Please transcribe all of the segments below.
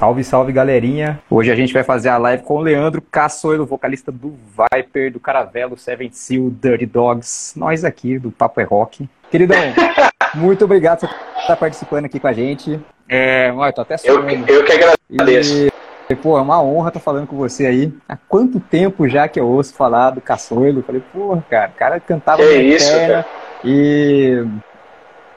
Salve, salve galerinha. Hoje a gente vai fazer a live com o Leandro Cassoilo, vocalista do Viper, do Caravelo, Seven Seal, Dirty Dogs. Nós aqui do Papo é Rock. Queridão, muito obrigado por estar participando aqui com a gente. É, olha, tô até eu, eu que agradeço. E, pô, é uma honra estar falando com você aí. Há quanto tempo já que eu ouço falar do Cassoilo? Falei, porra, cara, o cara cantava que isso, cara. e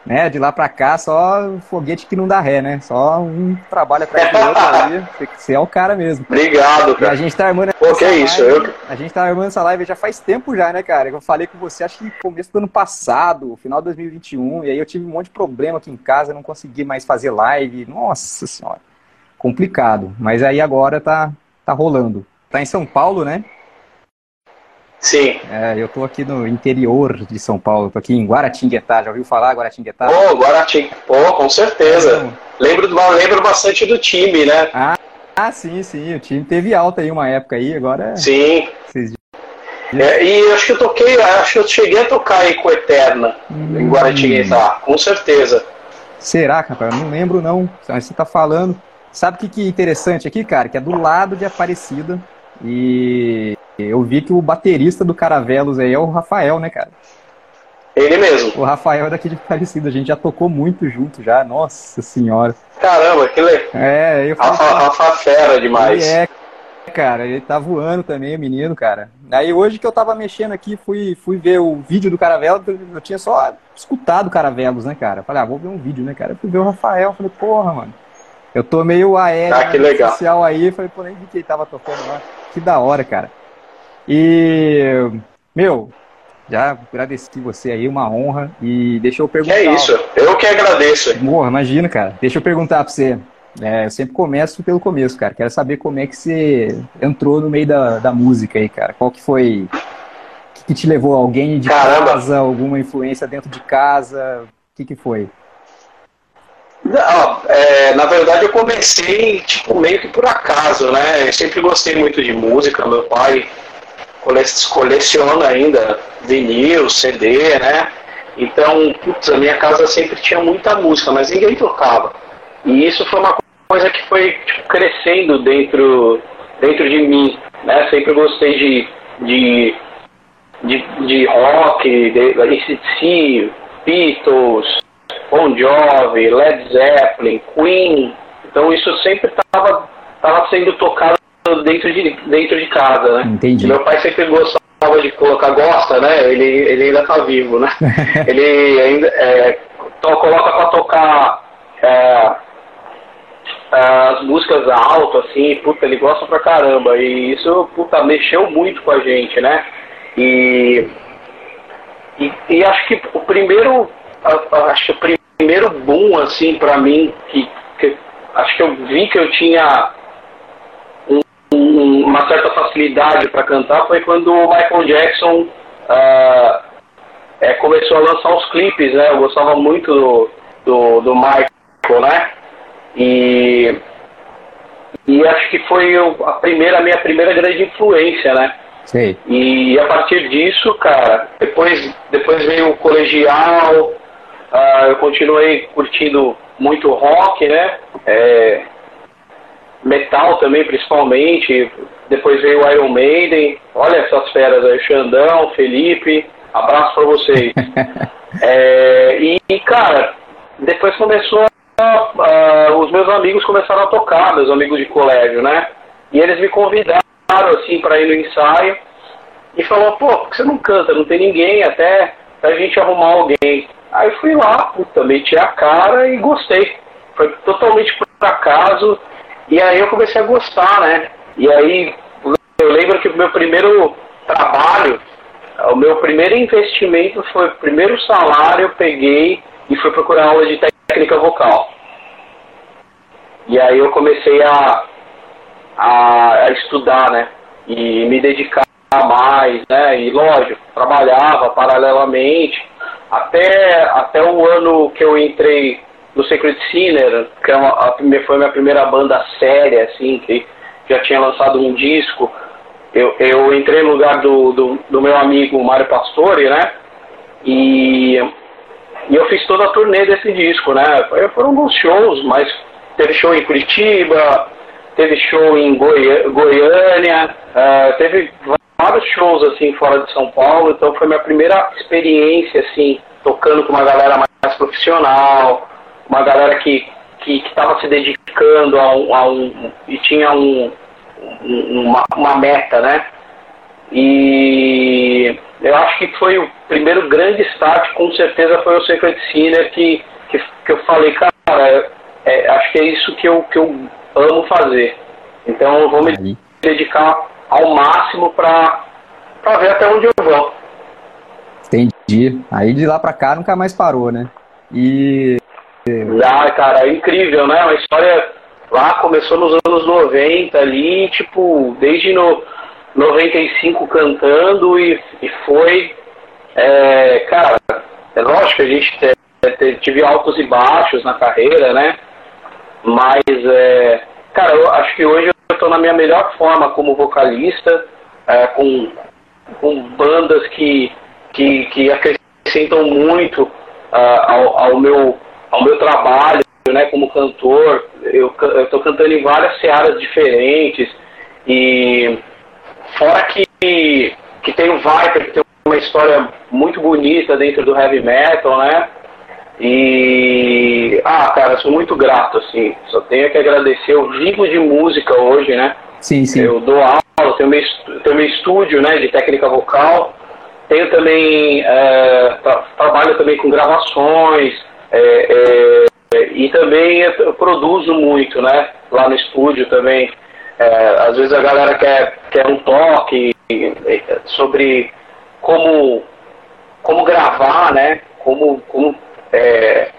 né? De lá pra cá, só foguete que não dá ré, né? Só um trabalho atrás do outro ali. Você é o cara mesmo. Obrigado, cara. E a gente tá armando Pô, que live, isso? Eu... A gente tá armando essa live já faz tempo já, né, cara? Eu falei com você, acho que começo do ano passado, final de 2021, e aí eu tive um monte de problema aqui em casa, não consegui mais fazer live. Nossa senhora. Complicado. Mas aí agora tá, tá rolando. Tá em São Paulo, né? Sim. É, eu tô aqui no interior de São Paulo, tô aqui em Guaratinguetá. Já ouviu falar Guaratinguetá? Pô, Guaratinguetá, pô, com certeza. Então... Lembro, lembro bastante do time, né? Ah, ah, sim, sim. O time teve alta aí uma época aí, agora. Sim. Vocês... É, e acho que eu toquei, acho que eu cheguei a tocar aí com Eterna, hum... em Guaratinguetá, com certeza. Será, cara? Não lembro não. Você tá falando. Sabe o que, que é interessante aqui, cara? Que é do lado de Aparecida. E eu vi que o baterista do Caravelos aí é o Rafael, né, cara? Ele mesmo. O Rafael é daqui de Aparecida, a gente já tocou muito junto já, nossa senhora. Caramba, que legal. É, eu falei, Rafa, Rafa fera demais. Ele é, cara, ele tá voando também, o menino, cara. Aí hoje que eu tava mexendo aqui, fui, fui ver o vídeo do Caravelo, eu tinha só escutado Caravelos, né, cara? Falei, ah, vou ver um vídeo, né, cara? Eu fui ver o Rafael, falei, porra, mano. Eu tô meio aéreo ah, que legal. social aí, falei, pô, nem vi que ele tava tocando lá. Que da hora, cara. E, meu, já agradeci você aí, uma honra. E deixa eu perguntar. é isso, eu que agradeço. Porra, imagina, cara. Deixa eu perguntar pra você. É, eu sempre começo pelo começo, cara. Quero saber como é que você entrou no meio da, da música aí, cara. Qual que foi. O que, que te levou? Alguém de Caramba. casa? Alguma influência dentro de casa? O que, que foi? Não, é, na verdade eu comecei tipo, meio que por acaso, né? Eu sempre gostei muito de música, meu pai coleciona ainda vinil, CD, né? Então, putz, a minha casa sempre tinha muita música, mas ninguém tocava. E isso foi uma coisa que foi tipo, crescendo dentro, dentro de mim, né? Sempre gostei de, de, de, de rock, de ACDC, Beatles, Bon Jovi, Led Zeppelin, Queen. Então isso sempre estava tava sendo tocado dentro de, dentro de casa, né? Entendi. Meu pai sempre gostava de colocar, gosta, né? Ele, ele ainda tá vivo, né? ele ainda é, to, coloca para tocar é, as músicas alto, assim, puta, ele gosta pra caramba. E isso, puta, mexeu muito com a gente, né? E, e, e acho que o primeiro, acho que o primeiro boom, assim, pra mim, que, que acho que eu vi que eu tinha um, uma certa facilidade para cantar foi quando o Michael Jackson uh, é, começou a lançar os clipes, né? Eu gostava muito do, do, do Michael, né? E, e acho que foi a primeira, a minha primeira grande influência, né? Sim. E a partir disso, cara, depois, depois veio o colegial, uh, eu continuei curtindo muito rock, né? É, metal também, principalmente. Depois veio o Iron Maiden. Olha essas feras aí, Xandão, Felipe. Abraço pra vocês. é, e, cara, depois começou. A, uh, os meus amigos começaram a tocar, meus amigos de colégio, né? E eles me convidaram, assim, para ir no ensaio. E falou, pô, por que você não canta? Não tem ninguém, até a gente arrumar alguém. Aí fui lá, puta, meti a cara e gostei. Foi totalmente por acaso. E aí eu comecei a gostar, né? E aí eu lembro que o meu primeiro trabalho, o meu primeiro investimento foi o primeiro salário eu peguei e fui procurar aula de técnica vocal. E aí eu comecei a, a, a estudar, né? E me dedicar mais, né? E lógico, trabalhava paralelamente. Até, até o ano que eu entrei do Secret Sinner, que é uma, a, foi a minha primeira banda séria, assim, que já tinha lançado um disco. Eu, eu entrei no lugar do, do, do meu amigo Mário Pastore, né? E, e eu fiz toda a turnê desse disco, né? Foram alguns shows, mas teve show em Curitiba, teve show em Goi Goiânia, uh, teve vários shows assim fora de São Paulo, então foi minha primeira experiência assim, tocando com uma galera mais profissional, uma galera que que estava se dedicando a um, a um, e tinha um, uma, uma meta, né? E eu acho que foi o primeiro grande start, com certeza foi o Secret Sinner que, que, que eu falei, cara, é, acho que é isso que eu, que eu amo fazer. Então eu vou me dedicar ao máximo para ver até onde eu vou. Entendi. Aí de lá para cá nunca mais parou, né? E. Ah, cara, é incrível, né? Uma história lá começou nos anos 90 ali, tipo, desde no 95 cantando e, e foi. É, cara, é lógico que a gente teve altos e baixos na carreira, né? Mas, é, cara, eu acho que hoje eu estou na minha melhor forma como vocalista, é, com, com bandas que, que, que acrescentam muito uh, ao, ao, meu, ao meu trabalho né, como cantor. Eu estou cantando em várias searas diferentes e fora que, que tem o Viper, que tem uma história muito bonita dentro do heavy metal, né? E. Ah, cara, sou muito grato, assim. Só tenho que agradecer. Eu vivo de música hoje, né? Sim, sim. Eu dou aula, tenho meu, tenho meu estúdio né, de técnica vocal. Tenho também. É, tra trabalho também com gravações. É, é, e também eu produzo muito, né? Lá no estúdio também. É, às vezes a galera quer, quer um toque sobre como, como gravar, né? Como, como é,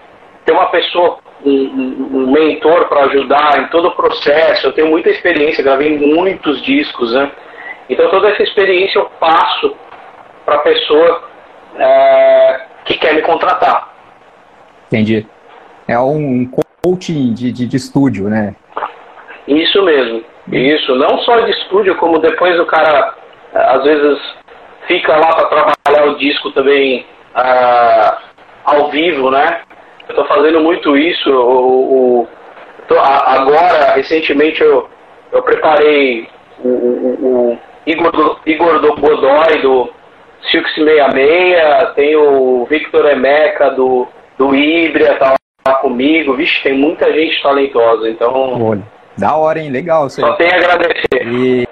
ter uma pessoa, um, um mentor para ajudar em todo o processo. Eu tenho muita experiência, gravei muitos discos, né? Então toda essa experiência eu passo para a pessoa é, que quer me contratar. Entendi. É um coaching de, de, de estúdio, né? Isso mesmo. Isso. Não só de estúdio, como depois o cara às vezes fica lá para trabalhar o disco também ah, ao vivo, né? Eu estou fazendo muito isso. O, o tô, agora, recentemente, eu, eu preparei o, o, o Igor, do, Igor do Godoy, do Silk 66, tem o Victor Emeca, do, do Ibria, tá lá comigo. Vixe, tem muita gente talentosa, então... Olha, da hora, hein? Legal. Só tem a agradecer. E,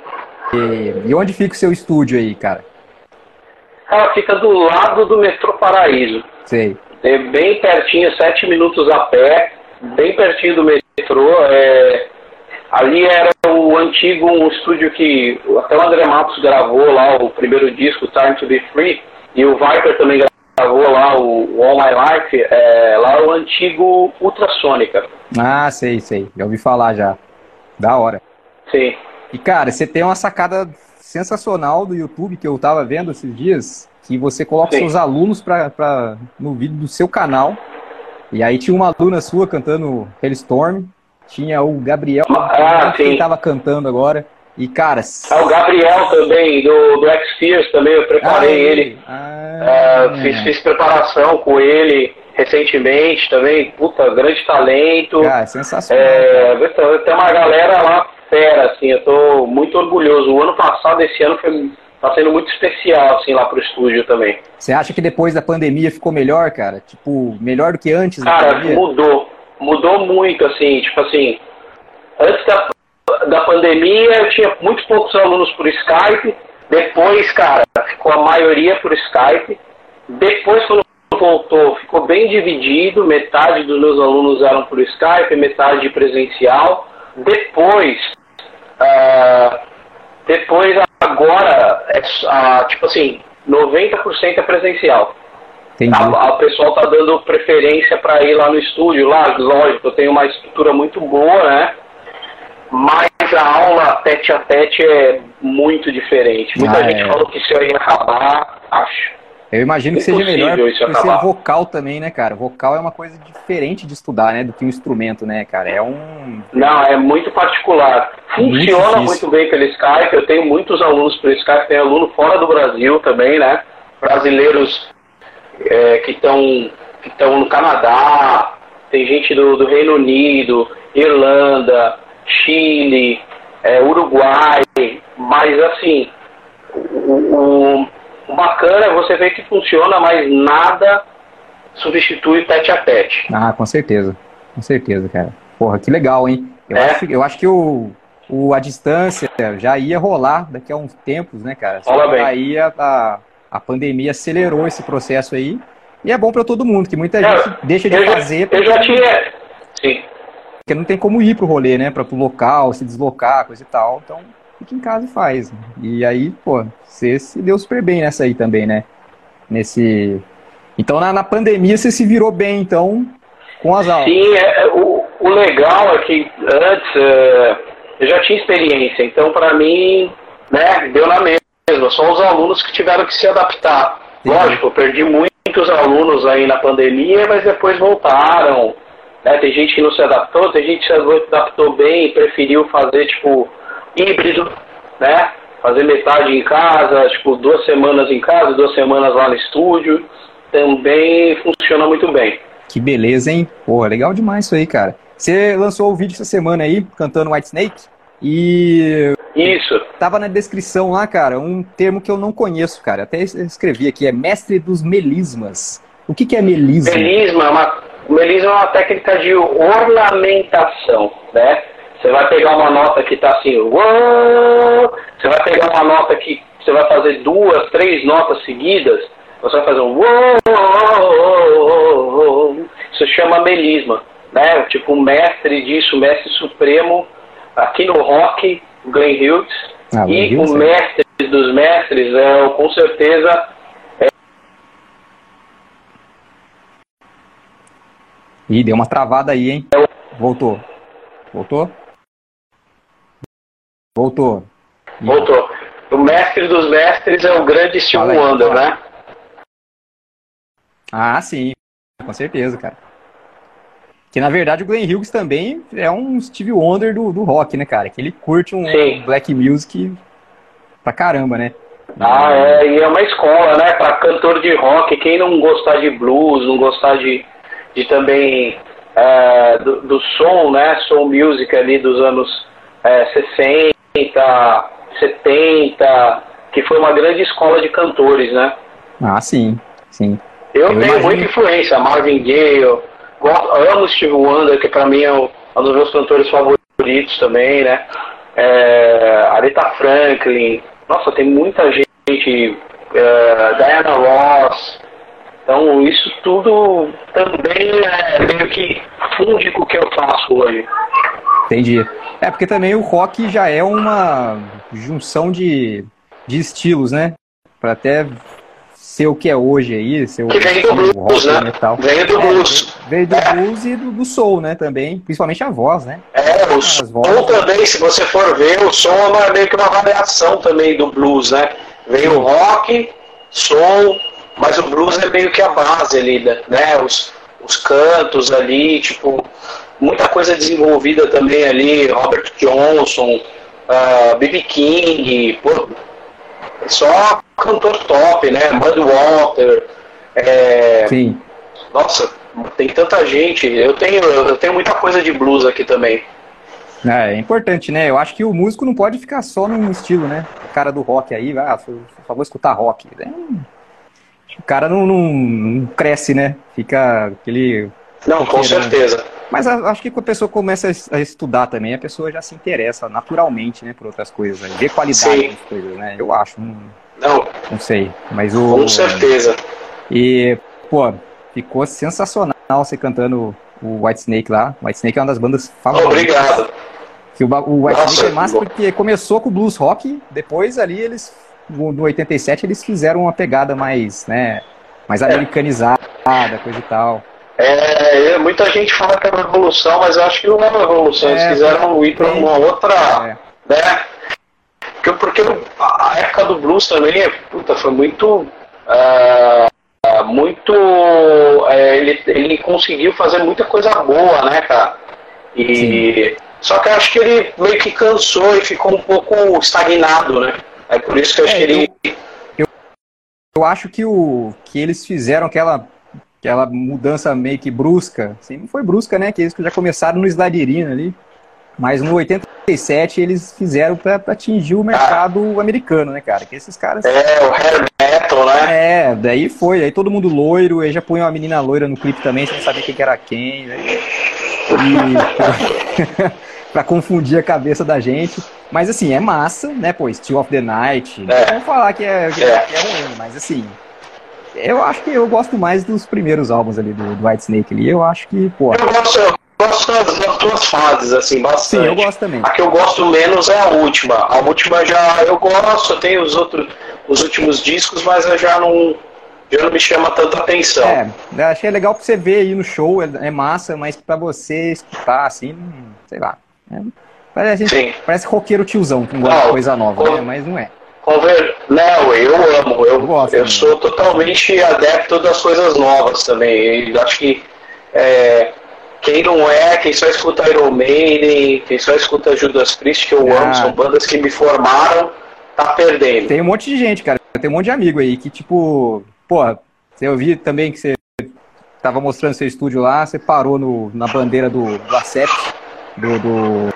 e, e onde fica o seu estúdio aí, cara? Ela fica do lado do metrô Paraíso. Sei. É bem pertinho, sete minutos a pé, bem pertinho do metrô. É, ali era o antigo um estúdio que até o André Matos gravou lá o primeiro disco, Time to Be Free, e o Viper também gravou lá o All My Life, é, lá o antigo Ultrassônica. Ah, sei, sei. Já ouvi falar já. Da hora. Sim. E cara, você tem uma sacada sensacional do YouTube que eu tava vendo esses dias, que você coloca Sim. seus alunos pra, pra, no vídeo do seu canal. E aí tinha uma aluna sua cantando Hellstorm, tinha o Gabriel ah, que estava cantando agora. E, cara. Ah, o Gabriel também, do, do X-Fears também, eu preparei ah, ele. Ah, uh, fiz, fiz preparação com ele recentemente também. Puta, grande talento. Cara, sensacional. É, tem uma galera lá fera, assim, eu tô muito orgulhoso. O ano passado, esse ano, foi, tá sendo muito especial, assim, lá pro estúdio também. Você acha que depois da pandemia ficou melhor, cara? Tipo, melhor do que antes cara, mudou. Mudou muito, assim, tipo assim, antes da, da pandemia eu tinha muito poucos alunos por Skype, depois, cara, ficou a maioria por Skype, depois quando voltou, ficou bem dividido, metade dos meus alunos eram por Skype, metade presencial, depois Uh, depois, agora, é, uh, tipo assim, 90% é presencial. A, a, pessoal tá dando preferência para ir lá no estúdio. Lá, lógico, eu tenho uma estrutura muito boa, né? Mas a aula tete a tete é muito diferente. Muita ah, gente é. falou que isso ia acabar, acho. Eu imagino que seja melhor por ser vocal também, né, cara? Vocal é uma coisa diferente de estudar, né, do que um instrumento, né, cara? É um. Não, é muito particular. Funciona muito, muito bem pelo Skype. Eu tenho muitos alunos pelo Skype, tem aluno fora do Brasil também, né? Brasileiros é, que estão que no Canadá, tem gente do, do Reino Unido, Irlanda, Chile, é, Uruguai, mas assim, o, o, bacana é você ver que funciona, mas nada substitui tete a tete. Ah, com certeza. Com certeza, cara. Porra, que legal, hein? Eu, é. acho, eu acho que o, o, a distância já ia rolar daqui a uns tempos, né, cara? Rola bem. Aí a, a, a, pandemia acelerou esse processo aí. E é bom para todo mundo, que muita é, gente deixa de eu fazer. Já, eu já tinha. Sim. Porque não tem como ir pro rolê, né? Para pro local, se deslocar, coisa e tal. Então, fica em casa e faz. E aí, pô, você se deu super bem nessa aí também, né? Nesse. Então, na, na pandemia, você se virou bem, então, com as aulas. Sim, é, o, o legal é que antes é, eu já tinha experiência, então para mim, né, deu na mesma. Só os alunos que tiveram que se adaptar. Sim. Lógico, eu perdi muitos alunos aí na pandemia, mas depois voltaram. Né? Tem gente que não se adaptou, tem gente que se adaptou bem e preferiu fazer tipo híbrido, né? Fazer metade em casa, tipo duas semanas em casa, duas semanas lá no estúdio. Também funciona muito bem. Que beleza, hein? Pô, legal demais isso aí, cara. Você lançou o vídeo essa semana aí, cantando White Snake, e. Isso. Tava na descrição lá, cara, um termo que eu não conheço, cara. Até escrevi aqui, é mestre dos melismas. O que, que é melisma? Melisma é uma, melisma é uma técnica de ornamentação, né? Você vai pegar uma nota que está assim, uou, você vai pegar uma nota que você vai fazer duas, três notas seguidas, você vai fazer um uou, isso chama melisma, né? Tipo um mestre disso, mestre supremo aqui no rock, Glenn Hughes, ah, e o mestre dos mestres é com certeza é... Ih, deu uma travada aí, hein? Voltou. Voltou? Voltou. Voltou. O mestre dos mestres é o grande Steve Wonder, né? Ah, sim. Com certeza, cara. Que na verdade o Glenn Hughes também é um Steve Wonder do, do rock, né, cara? Que ele curte um sim. black music pra caramba, né? Ah, é, e é uma escola, né? Pra cantor de rock, quem não gostar de blues, não gostar de, de também é, do, do som, né? Soul music ali dos anos é, 60, 60, 70, que foi uma grande escola de cantores, né? Ah, sim, sim. Eu, eu tenho imagino... muita influência, Marvin Gaye, amo Steve Wonder, que para mim é um, dos meus cantores favoritos também, né? É, Aretha Franklin, nossa, tem muita gente, é, Diana Ross, então isso tudo também é meio que funde com o que eu faço hoje. Entendi. É, porque também o rock já é uma junção de, de estilos, né? Para até ser o que é hoje aí, ser o, que vem do blues, rock, né? Metal. Vem do é, blues. Veio do é. blues e do, do, soul, né, também. Principalmente a voz, né? É, o As soul vozes, também, se você for ver, o som é uma, meio que uma variação também do blues, né? Vem o rock, soul, mas o blues é meio que a base ali, né? Os, os cantos ali, tipo, muita coisa desenvolvida também ali, Robert Johnson, uh, ah, B.B. King, pô, só cantor top, né? Mudwater, é... Sim. Nossa, tem tanta gente. Eu tenho, eu tenho muita coisa de blues aqui também. É, é importante, né? Eu acho que o músico não pode ficar só num estilo, né? O cara do rock aí, ah, só vou escutar rock. É, o cara não, não, não cresce, né? Fica aquele não, com certeza. Mas acho que quando a pessoa começa a estudar também, a pessoa já se interessa naturalmente, né, por outras coisas, né? vê qualidade Sim. das coisas, né? Eu acho. Não, não. Não sei. Mas o. Com certeza. E, pô, ficou sensacional você cantando o White Snake lá. White Snake é uma das bandas favoritas. Obrigado. Que o, o White Nossa, Snake é massa porque começou com o blues rock, depois ali eles, no 87, eles fizeram uma pegada mais, né, mais é. americanizada, coisa e tal. É, é, muita gente fala que é uma revolução, mas eu acho que não é uma revolução. Eles é, quiseram ir para uma outra. É. Né? Porque, porque a época do blues também puta, foi muito. Uh, muito. Uh, ele, ele conseguiu fazer muita coisa boa, né, cara? E. Sim. Só que eu acho que ele meio que cansou e ficou um pouco estagnado, né? É por isso que eu acho que ele. Eu, eu, eu acho que, o, que eles fizeram aquela aquela mudança meio que brusca, assim, não foi brusca, né? Que eles já começaram no Sladirina ali. Mas no 87 eles fizeram pra, pra atingir o mercado ah. americano, né, cara? Que esses caras. É, o hair metal, né? É, daí foi. Aí todo mundo loiro, aí já põe uma menina loira no clipe também, você não sabia quem que era quem. Aí... E... pra confundir a cabeça da gente. Mas assim, é massa, né, pô? Steel of the Night. É. Vamos falar que é, que é. que é ruim, mas assim, eu acho que eu gosto mais dos primeiros álbuns ali do, do White Snake ali. Eu acho que, pô. Eu gosto, eu gosto das, das duas fases, assim, bastante. Sim, eu gosto também. A que eu gosto menos é a última. A última já eu gosto, eu tenho os outros, os últimos discos, mas eu já não. Já não me chama tanta atenção. É, achei legal pra você ver aí no show, é, é massa, mas pra você escutar assim, sei lá. É, parece, Sim. parece roqueiro tiozão que gosta de coisa nova, né? Mas não é. Conver... Não, eu amo. Eu, eu, eu sou totalmente adepto das coisas novas também. Eu acho que é, quem não é, quem só escuta Iron Maiden, quem só escuta Judas Priest, que eu ah. amo, são bandas que me formaram, tá perdendo. Tem um monte de gente, cara. Tem um monte de amigo aí que, tipo, porra, você ouviu também que você tava mostrando seu estúdio lá, você parou no, na bandeira do, do Acept, do, do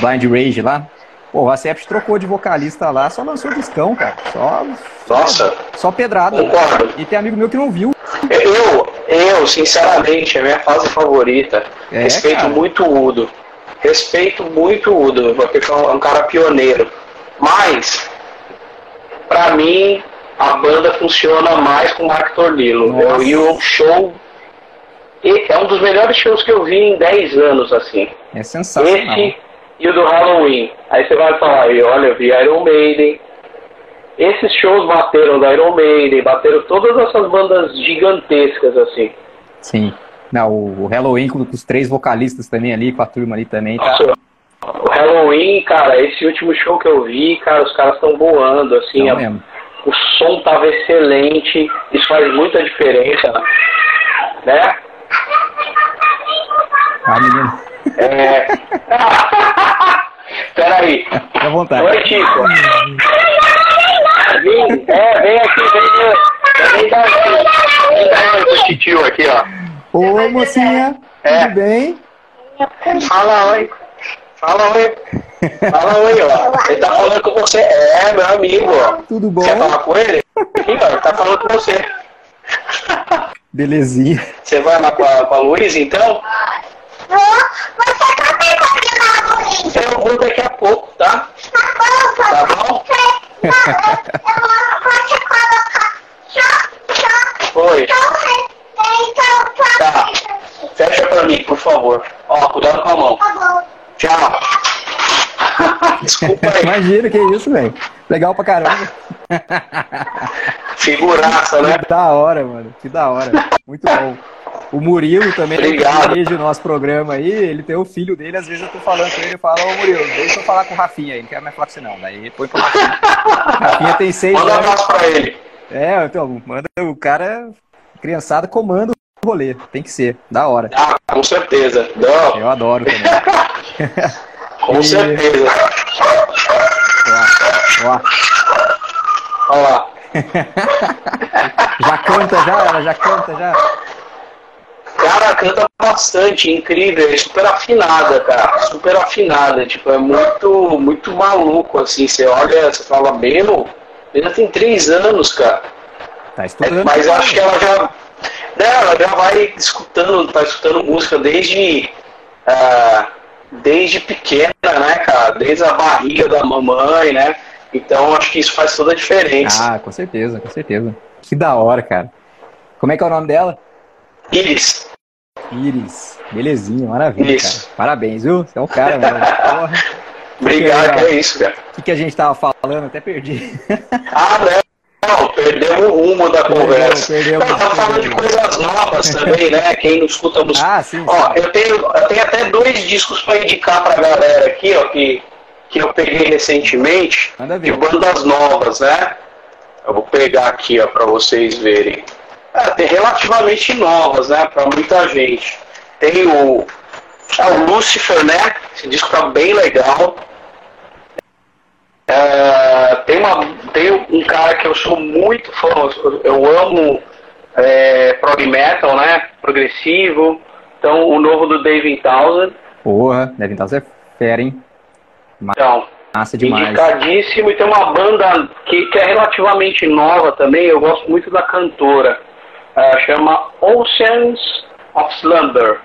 Blind Rage lá. Pô, o Acept trocou de vocalista lá, só lançou discão, cara. Só, Nossa. Só pedrada. Concordo. E tem amigo meu que não viu. Eu, eu, sinceramente, é minha fase favorita. É, Respeito cara. muito o Udo. Respeito muito o Udo, porque é um cara pioneiro. Mas, pra mim, a banda funciona mais com o Mark Tornillo. Eu, e o show é um dos melhores shows que eu vi em 10 anos, assim. É sensacional. Esse e o do Halloween. Aí você vai falar, olha, eu vi Iron Maiden. Esses shows bateram da Iron Maiden, bateram todas essas bandas gigantescas, assim. Sim. Não, o Halloween com os três vocalistas também ali, com a turma ali também, tá? Nossa, o Halloween, cara, esse último show que eu vi, cara, os caras estão voando, assim. A, o som tava excelente, isso faz muita diferença, né? Ah, menino. É... Peraí. Fica à vontade. Oi, Chico. Vem, é, vem aqui, vem, vem dar esse titio aqui, ó. Oi, mocinha. É. Tudo bem? Fala oi. Fala oi. Fala oi, ó. Ele tá falando com você. É, meu amigo, ó. Tudo bom? Quer falar com ele? Aqui, ó, ele tá falando com você. Belezinha. Você vai lá com a, com a Luísa, então? Vou. Você também pode ir Eu vou daqui a pouco, tá? Tá bom? Não, eu vou colocar só, só. Oi. Tá. Fecha pra mim, por favor. Ó, cuidado com a mão. Tá bom. Tchau. Desculpa aí. Imagina que isso, velho. Legal pra caramba. Figuraça, né? Que da hora, mano. Que da hora. Muito bom. O Murilo também dirige o nosso programa aí, ele tem o filho dele, às vezes eu tô falando com ele e falo, ô Murilo, deixa eu falar com o Rafinha aí, não quero mais falar com você não. Daí põe pro Rafinha. Rafinha tem seis manda anos. Manda pra ele. É, então, manda o cara, criançada, comanda o rolê. Tem que ser, da hora. Ah, com certeza. Não. Eu adoro também. com e... certeza. Ó. Olha lá. já canta já, ela já canta já. Cara, canta bastante, incrível, é super afinada, cara. Super afinada. Tipo, é muito, muito maluco, assim. Você olha, você fala, Beno, ela tem três anos, cara. Tá estudando. É, mas eu acho que ela já. Né, ela já vai escutando, tá escutando música desde. Uh, desde pequena, né, cara? Desde a barriga da mamãe, né? Então acho que isso faz toda a diferença. Ah, com certeza, com certeza. Que da hora, cara. Como é que é o nome dela? Iris. Iris. Belezinha, maravilha, isso. cara. Parabéns, viu? Você é um cara, mano. Porra. Obrigado, que é isso, cara. O que, que a gente tava falando? Até perdi. ah, não. Perdemos o rumo da perdeu, conversa. Perdeu, não, tá falando de coisas novas também, né? Quem não escuta música. Ah, sim, ó, sim. Eu, tenho, eu tenho até dois discos para indicar pra galera aqui, ó, que, que eu peguei recentemente de bandas novas, né? Eu vou pegar aqui, ó, para vocês verem é, relativamente novas, né, para muita gente. Tem o, é o Lucifer, né? Esse disco tá bem legal. É, tem, uma, tem um cara que eu sou muito fã, eu amo é, prog metal, né? Progressivo. Então, o novo do David Townsend. Porra, David Townsend é Fera, hein? Então, Massa demais. indicadíssimo. E tem uma banda que, que é relativamente nova também. Eu gosto muito da cantora. Ah, chama Oceans of Slumber.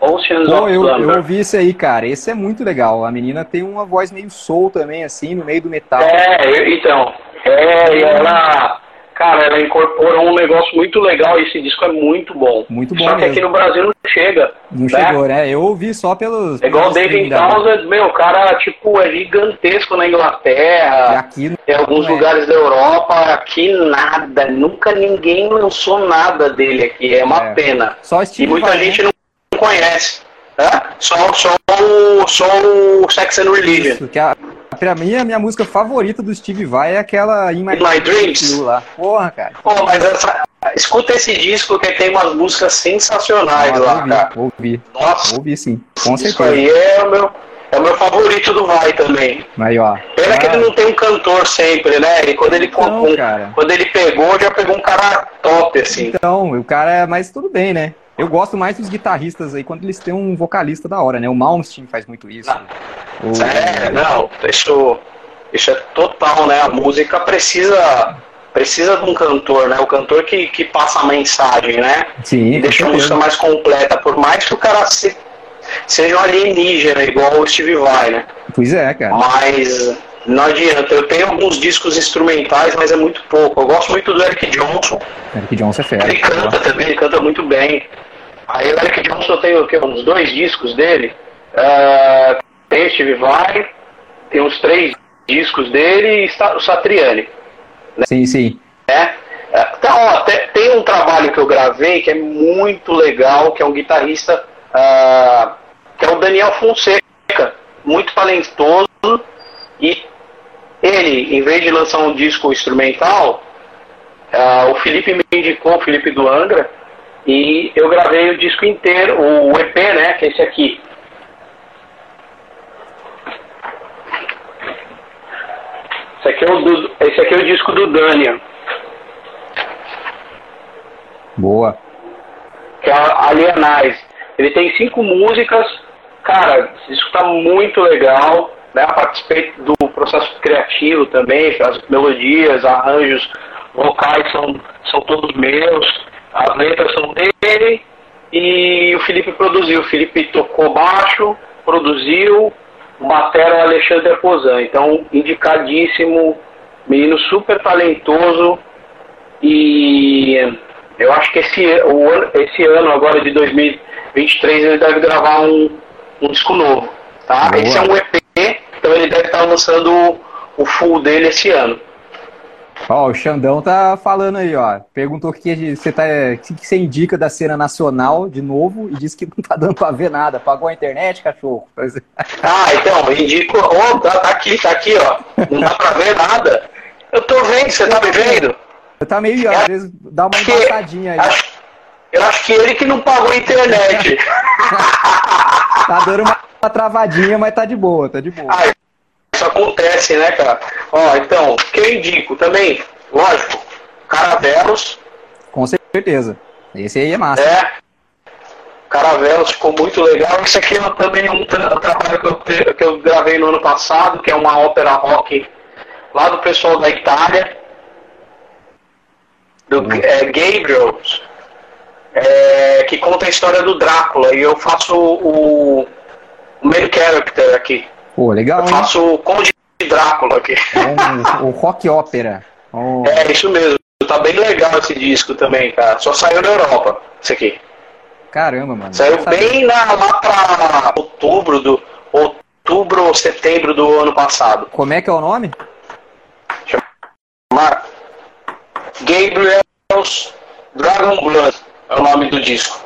Oceans Pô, eu, eu ouvi isso aí, cara. Esse é muito legal. A menina tem uma voz meio soul também, assim, no meio do metal. É, então. É, e ela. Cara, ela incorporou um negócio muito legal. Esse disco é muito bom. Muito bom Só que aqui no Brasil não chega. Não né? chegou, né? Eu ouvi só pelos. É igual o David. Townsend, meu, o cara, tipo, é gigantesco na E Inglaterra, aqui não em alguns é. lugares da Europa, aqui nada, nunca ninguém lançou nada dele aqui, é uma É. pena. Só E Steve muita Vai, né? gente não conhece. Hã? Só, só, o, só o Sex and Religion. Isso, que a, pra mim, a minha música favorita do Steve Vai é aquela In My, In My Dreams. lá. Porra, cara. Pô, mas essa, escuta esse disco que tem umas músicas sensacionais Nossa, lá, ouvi, cara. ouvi, Nossa, ouvi sim, com isso certeza. aí é o meu, é o meu favorito do Vai também. Aí, ó. Pena que Ah, ele não tem um cantor sempre, né? E quando ele, cara. quando ele pegou, já pegou um cara top, assim. Então, o cara é. Mas tudo bem, né? Eu gosto mais dos guitarristas aí quando eles têm um vocalista da hora, né? O Malmsteen faz muito isso. O- É, não, isso, isso é total, né? A música precisa precisa de um cantor, né? O cantor que, que passa a mensagem, né? Sim, E deixa a música mais completa, por mais que o cara se- seja um alienígena, igual o Steve Vai, né? Pois é, cara. Mas não adianta. Eu tenho alguns discos instrumentais, mas é muito pouco. Eu gosto muito do Eric Johnson. Eric Johnson é fera. Ele canta também, ele canta muito bem. Aí o Eric Johnson tem o quê? uns dois discos dele. O Steve Vai, tem uns três discos dele e o Satriani. Sim, sim. Né? Ah, Então, ó, te- tem um trabalho que eu gravei que é muito legal, que é um guitarrista, ah, que é o Daniel Fonseca, muito talentoso, e ele, em vez de lançar um disco instrumental, ah, o Felipe me indicou, o Felipe do Angra, e eu gravei o disco inteiro, o EP, né, que é esse aqui. Esse aqui é o, do- esse aqui é o disco do Daniel. Boa. que é a Alienais. Ele tem cinco músicas, cara, esse disco tá muito legal, né? Participei do processo criativo também, as melodias, arranjos vocais são, são todos meus, as letras são dele e o Felipe produziu. O Felipe tocou baixo, produziu, batera é o Alexandre Pozan. Então, indicadíssimo, menino super talentoso e eu acho que esse, o ano- esse ano, agora de 2023, ele deve gravar um, um disco novo. Tá? Boa. Esse é um EP, então ele deve estar lançando o, o full dele esse ano. Ó, o Xandão tá falando aí, ó. Perguntou o que você tá, que você indica da cena nacional de novo e disse que não tá dando pra ver nada. Pagou a internet, cachorro? Ah, então, indico. Ó, tá, tá aqui, tá aqui, ó. Não dá pra ver nada. Eu tô vendo, você tá me vendo? Tá meio, às vezes, dá uma que- embaçadinha aí. Acho, eu acho que ele que não pagou a internet. Tá dando uma, uma travadinha, mas tá de boa, tá de boa. Isso acontece, né, cara? Ó, então, o que eu indico também, lógico, Caravelos, Com certeza. Esse aí é massa. né? Caravelos ficou muito legal. Isso aqui é também um tra- trabalho que eu, que eu gravei no ano passado, que é uma ópera rock lá do pessoal da Itália, do Boa. é, Gabriel, é, que conta a história do Drácula. E eu faço o, o main character aqui. Pô, legal, Eu hein? faço o Conde Drácula aqui. Um, o rock ópera. Um- É, isso mesmo. Tá bem legal esse disco também, cara. Só saiu na Europa, esse aqui. Caramba, mano. Saiu bem na, lá pra outubro do. Outubro ou setembro do ano passado. Como é que é o nome? Mar... Gabriel's Dragon Blood é o nome do disco.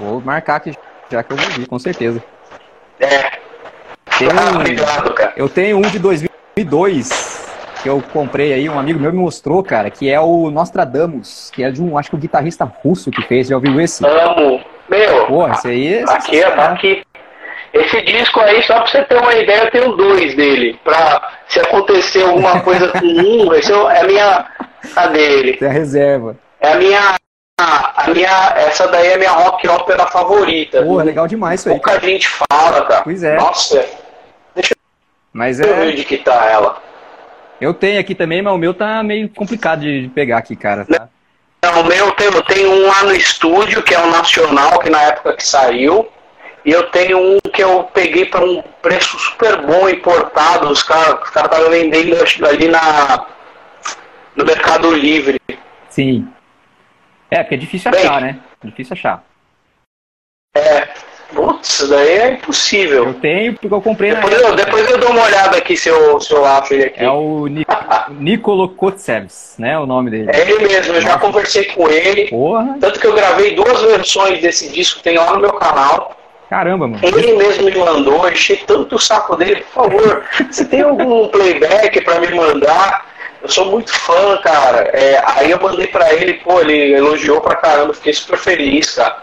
Vou marcar aqui, já que eu vir, com certeza. É. Tem Ah, obrigado, cara. Eu tenho um de 2002 que eu comprei aí, um amigo meu me mostrou, cara, que é o Nostradamus, que é de um, acho que um guitarrista russo que fez, já ouviu esse? Amo. Meu, Porra, esse aí é aqui, ó, tá aqui. Esse disco aí, só pra você ter uma ideia, eu tenho dois dele. Pra se acontecer alguma coisa com um, esse é a minha. Cadê ele? Tem a reserva. É a minha a minha. Essa daí é a minha rock ópera favorita. Pô, é legal demais isso aí. Pouca gente fala, cara. Pois é. Nossa, Mas eu é. onde que tá ela. Eu tenho aqui também, mas o meu tá meio complicado de de pegar aqui, cara. Tá? Não, o meu tem, eu tenho um lá no estúdio, que é o Nacional, que na época que saiu. E eu tenho um que eu peguei para um preço super bom importado. Os caras os cara estavam vendendo ali na, no Mercado Livre. Sim. É, porque é difícil Bem. achar, né? Difícil achar. É. Putz, isso daí é impossível. Eu tenho porque eu comprei na Depois eu, depois eu dou uma olhada aqui se eu, se eu acho ele aqui. É o Ni- Nicolo Kotsevs, né? O nome dele. É ele mesmo, eu já conversei com ele. Porra, Tanto que eu gravei duas versões desse disco, tem lá no meu canal. caramba, mano. Ele mesmo me mandou, eu enchi tanto o saco dele, por favor, você tem algum playback pra me mandar? Eu sou muito fã, cara. É, aí eu mandei pra ele, pô, ele elogiou pra caramba, fiquei super feliz, cara.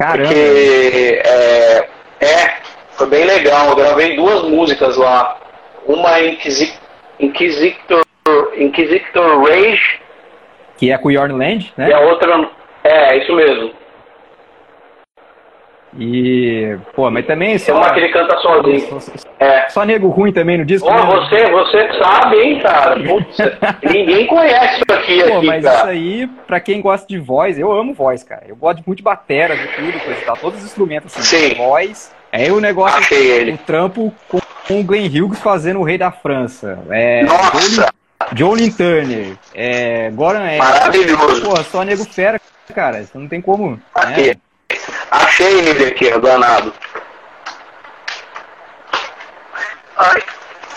Caramba. Porque é, é, foi bem legal. Eu gravei duas músicas lá. Uma é Inquisi- Inquisitor, Inquisitor Rage Que é com o Yorn Land, e a né? outra. É, isso mesmo. E, pô, mas também Tem só, uma que ele canta sozinho. É. só nego ruim também no disco. Ô, né? você, você sabe, hein, cara? Putz, ninguém conhece isso aqui, Pô, aqui, mas isso cara. aí, pra quem gosta de voz, eu amo voz, cara. Eu gosto muito de batera, de tudo, coisa e tal. Todos os instrumentos, assim. Sim. Voz. Aí o negócio, Achei ele. o trampo com, o Glenn Hughes fazendo o Rei da França. É, Nossa, Jolin Turner. É, Goran é, maravilhoso. Pô, só nego fera, cara. Isso não tem como. né? Achei ele aqui, ó, danado. Ai,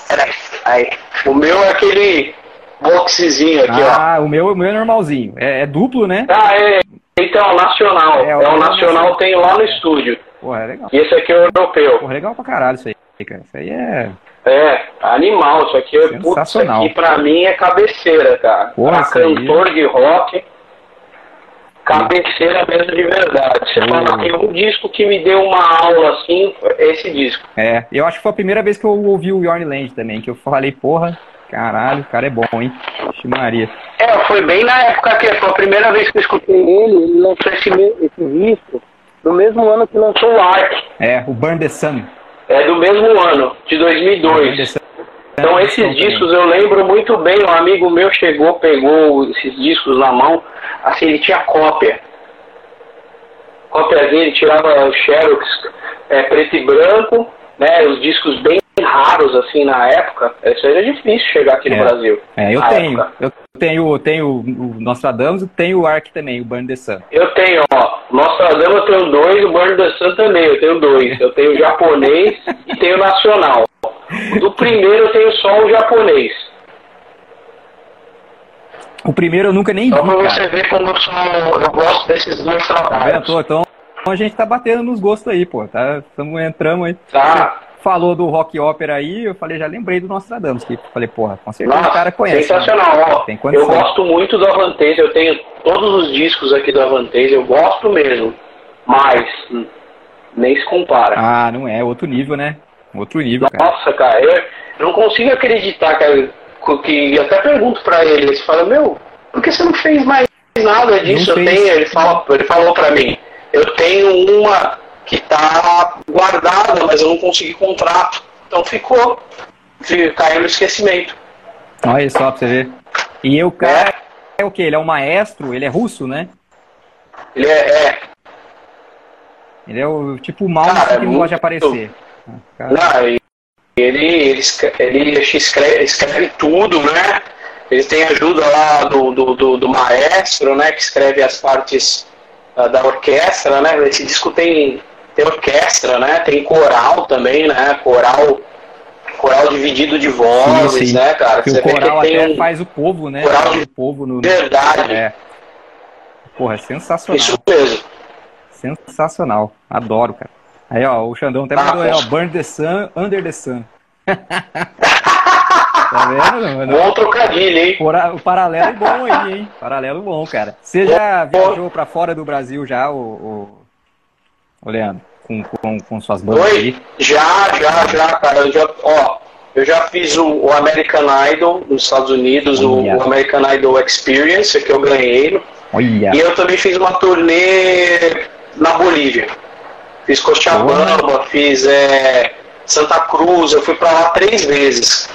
peraí. Aí. O meu é aquele boxezinho aqui, ó. Ah, o meu, o meu é normalzinho. É, é duplo, né? Ah, é. Então, nacional. É, É, o nacional tem lá no estúdio. Porra, é legal. E esse aqui é o europeu. Porra, legal pra caralho isso aí, cara. Isso aí é. É, animal. Isso aqui, é, putz, isso Sensacional. aqui pra mim é cabeceira, cara. Porra, pra isso aí. cantor de rock, cabeceira mesmo de verdade. Você Hum. fala, tem um disco que me deu uma aula assim, é esse disco. É, eu acho que foi a primeira vez que eu ouvi o Yorn Land também, que eu falei, porra, caralho, o cara é bom, hein? Maria. É, foi bem na época que foi a primeira vez que eu escutei ele, ele lançou esse, esse disco no mesmo ano que lançou o Ark. É, o Burn the Sun. É do mesmo ano, de Burn the 2002. Então esses discos eu lembro muito bem, um amigo meu chegou, pegou esses discos na mão, assim, ele tinha cópia. Cópia dele, tirava o Xerox é, preto e branco, né, os discos bem raros assim na época, isso era difícil chegar aqui no É. Brasil. É, eu tenho. época. Eu tenho, tenho o Nostradamus e tenho o Ark também, o Burn the Sun. Eu tenho, ó, Nostradamus eu tenho dois, o Burn the Sun também, eu tenho dois. Eu tenho o japonês e tenho o nacional. Do primeiro eu tenho só o japonês. O primeiro eu nunca nem vi, Só pra você cara. ver como eu, sou, eu gosto desses dois Tá trabalhos. Tô- Então, a gente tá batendo nos gostos aí, pô. Tá, estamos entrando aí. Tá. Falou do rock ópera aí, eu falei, já lembrei do Nostradamus, que falei, porra, com certeza Nossa, o cara conhece. sensacional. né? Ó, Tem eu gosto muito do Avantasia, eu tenho todos os discos aqui do Avantasia, eu gosto mesmo. Mas hum, nem se compara. Ah, não é, outro nível, né? Outro nível, cara. Nossa, cara, eu não consigo acreditar, cara, que até pergunto pra ele, ele fala, meu, por que você não fez mais nada disso? Eu fez. tenho, ele, fala, ele falou pra mim, eu tenho uma que tá guardada, mas eu não consegui contrato. Então ficou, fi- caiu no esquecimento. Olha só pra você ver. E o cara é o quê? Ele é um maestro, ele é russo, né? Ele é, é Ele é o tipo mal Cara, que é não muito- gosta de aparecer. Não, ele, ele, ele escreve, escreve tudo, né? Ele tem ajuda lá do, do, do, do maestro, né? Que escreve as partes ah, da orquestra, né? Esse disco tem, tem orquestra, né? Tem coral também, né? Coral, coral dividido de vozes, Sim, sim. né, cara? Porque Você o vê coral que tem até um faz o povo, né? coral de o povo no. verdade. É. Porra, é sensacional. Isso mesmo. Sensacional. Adoro, cara. Aí, ó, o Xandão até Ah, mandou aí, ó. Burn the Sun, Under the Sun. tá vendo, mano? Bom trocadilho, hein? O paralelo é bom aí, hein? Paralelo bom, cara. Você já viajou pra fora do Brasil já, o, o, o Leandro? Com, com, com suas bandas Oi? aí? Já, já, já, cara. Eu já, ó, eu já fiz o, o American Idol nos Estados Unidos, o, o American Idol Experience, que eu ganhei. Olha. E eu também fiz uma turnê na Bolívia. Fiz Cochabamba, fiz é, Santa Cruz, eu fui pra lá três vezes.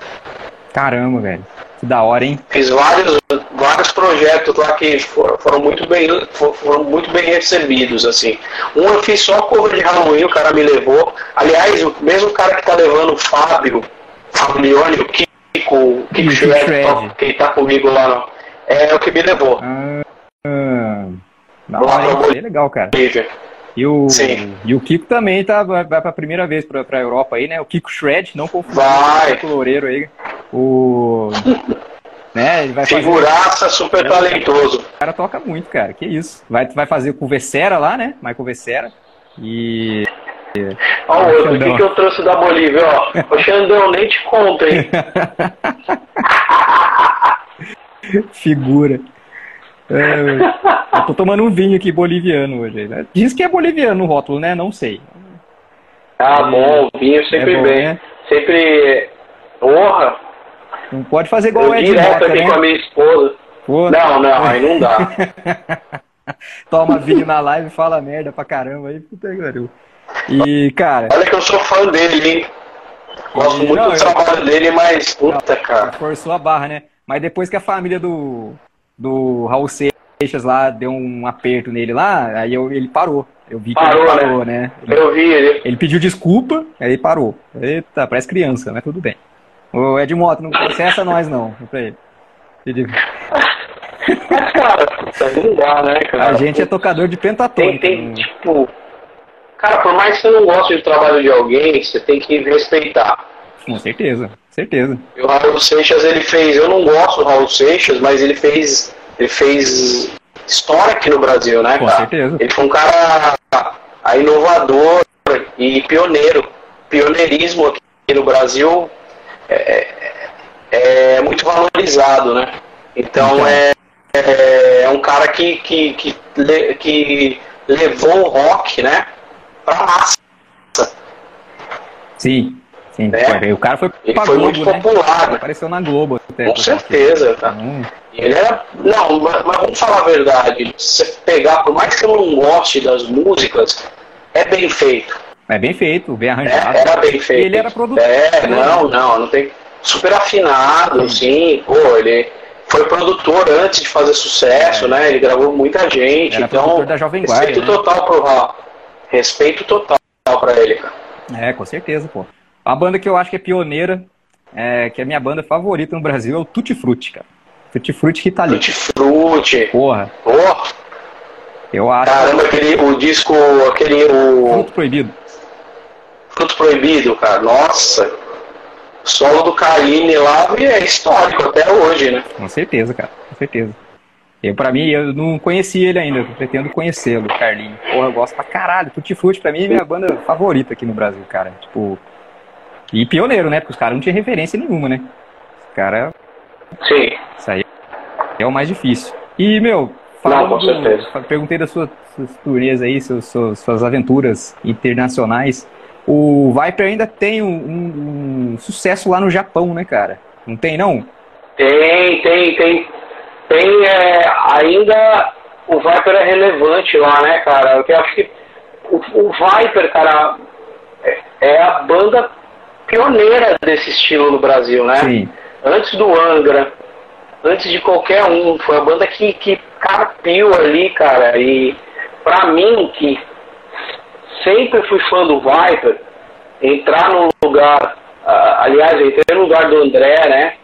Caramba, velho. Que da hora, hein? Fiz vários, vários projetos lá que foram, foram muito bem, foram muito bem recebidos, assim. Um eu fiz só cover de Halloween, o cara me levou. Aliás, o mesmo cara que tá levando o Fábio, Fábio Leone, o Kiko, o Kiko Shred, Shred. que tá comigo lá, não. é o que me levou. Ah, ah, da hora, legal, cara. Bolívia. E o, Sim. e o Kiko também tá, vai, vai pra primeira vez pra, pra Europa aí, né? O Kiko Shred, não confundir com o Loureiro aí. O. né? Ele vai fazer. Figuraça, super talentoso. O cara toca muito, cara. Que isso. Vai, vai fazer com o Vessera lá, né? Michael Vessera. E. Ó, o outro, o que, que eu trouxe da Bolívia, ó. Ô Xandão, nem te conto, hein? Figura. É, eu tô tomando um vinho aqui boliviano hoje. né? Diz que é boliviano no rótulo, né? Não sei. Ah, bom, vinho sempre É bom, bem. né? Sempre. Honra. Não pode fazer igual Eu o Ed direto aqui né? com a minha esposa. Pô, Não, não, aí não dá. toma vinho na live e fala merda pra caramba aí, puta que pariu. E, cara, Olha que eu sou fã dele, hein? Gosto E- muito não, do eu- trabalho dele, mas puta, cara. forçou a barra, né? Mas depois que a família do, do Raul Seixas lá deu um aperto nele lá, aí eu- ele parou. Eu vi que Parou, ele parou, né? Ele, Eu vi ele. ele pediu desculpa, aí ele parou. Eita, parece criança, mas tudo bem. Ô, Ed Moto, não processa nós não. Pra ele. Ele- Mas, cara, não dá, né, cara? A gente é tocador de Tem, pentatônica. tem, não- tipo. Cara, por mais que você não goste do trabalho de alguém, você tem que respeitar. Com certeza, certeza. E o Raul Seixas, ele fez, eu não gosto do Raul Seixas, mas ele fez, ele fez história aqui no Brasil, né, Com cara? certeza. Ele foi um cara a, inovador e pioneiro. Pioneirismo aqui no Brasil é, é- é muito valorizado, né? Então Então. é, é, é um cara que, que, que, que levou o rock, né, pra massa. Sim, sim. É. Pô, O cara foi Ele foi Globo, muito né? popular, né? Apareceu na Globo até. Com certeza, tá? Hum, Ele era. Não, mas, mas vamos falar a verdade. Se você pegar, por mais que eu não goste das músicas, é bem feito. É bem feito, bem É, arranjado. era bem feito. E ele era produtor. É, não, não, não tem. Super afinado, sim. Pô, ele foi produtor antes de fazer sucesso, né? Ele gravou muita gente. Era então, da Jovem Guarda, respeito né? total pro Raul. Respeito total pra ele, cara. É, com certeza, pô. Uma banda que eu acho que é pioneira, é, que é a minha banda favorita no Brasil, é o Tutti Frutti, cara. Tutti Frutti Ritalina. Tutti Frutti. Porra, Pô, eu acho. caramba, aquele, o disco, aquele. O, Fruto Proibido. Fruto Proibido, cara. Nossa. O solo do Carline lá é histórico até hoje, né? Com certeza, cara, com certeza. Eu, pra mim, eu não conheci ele ainda, pretendo conhecê-lo, Carlinho. Porra, eu gosto pra caralho. Tutti Frutti, pra mim, é minha banda favorita aqui no Brasil, cara. Tipo. E pioneiro, né? Porque os caras não tinham referência nenhuma, né? Os caras. Sim. Isso aí é o mais difícil. E, meu, Não, falando. com certeza. fa- perguntei das suas, suas turnês aí, seus, suas, suas aventuras internacionais. O Viper ainda tem um, um- um sucesso lá no Japão, né, cara? Não tem, não? Tem, tem, tem. Tem é, ainda. O Viper é relevante lá, né, cara? Eu acho que o, o Viper, cara, é, é a banda pioneira desse estilo no Brasil, né? Sim. antes do Angra, antes de qualquer um, foi a banda que, que carpiu ali, cara, e pra mim, que sempre fui fã do Viper, entrar no lugar, ah, aliás, eu entrei no lugar do André, né,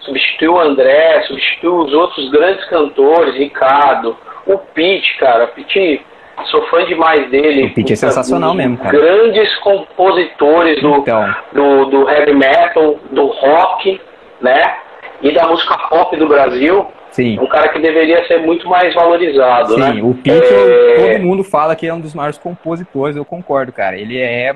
substituiu o André, substituiu os outros grandes cantores, Ricardo, o Pete, cara, Pete, sou fã demais dele. O Pete é sensacional mesmo, cara. Grandes compositores do, Então. do, do heavy metal, do rock, né? E da música pop do Brasil. Sim. Um cara que deveria ser muito mais valorizado, né? Sim, o Pete, É, todo mundo fala que é um dos maiores compositores, eu concordo, cara. Ele é.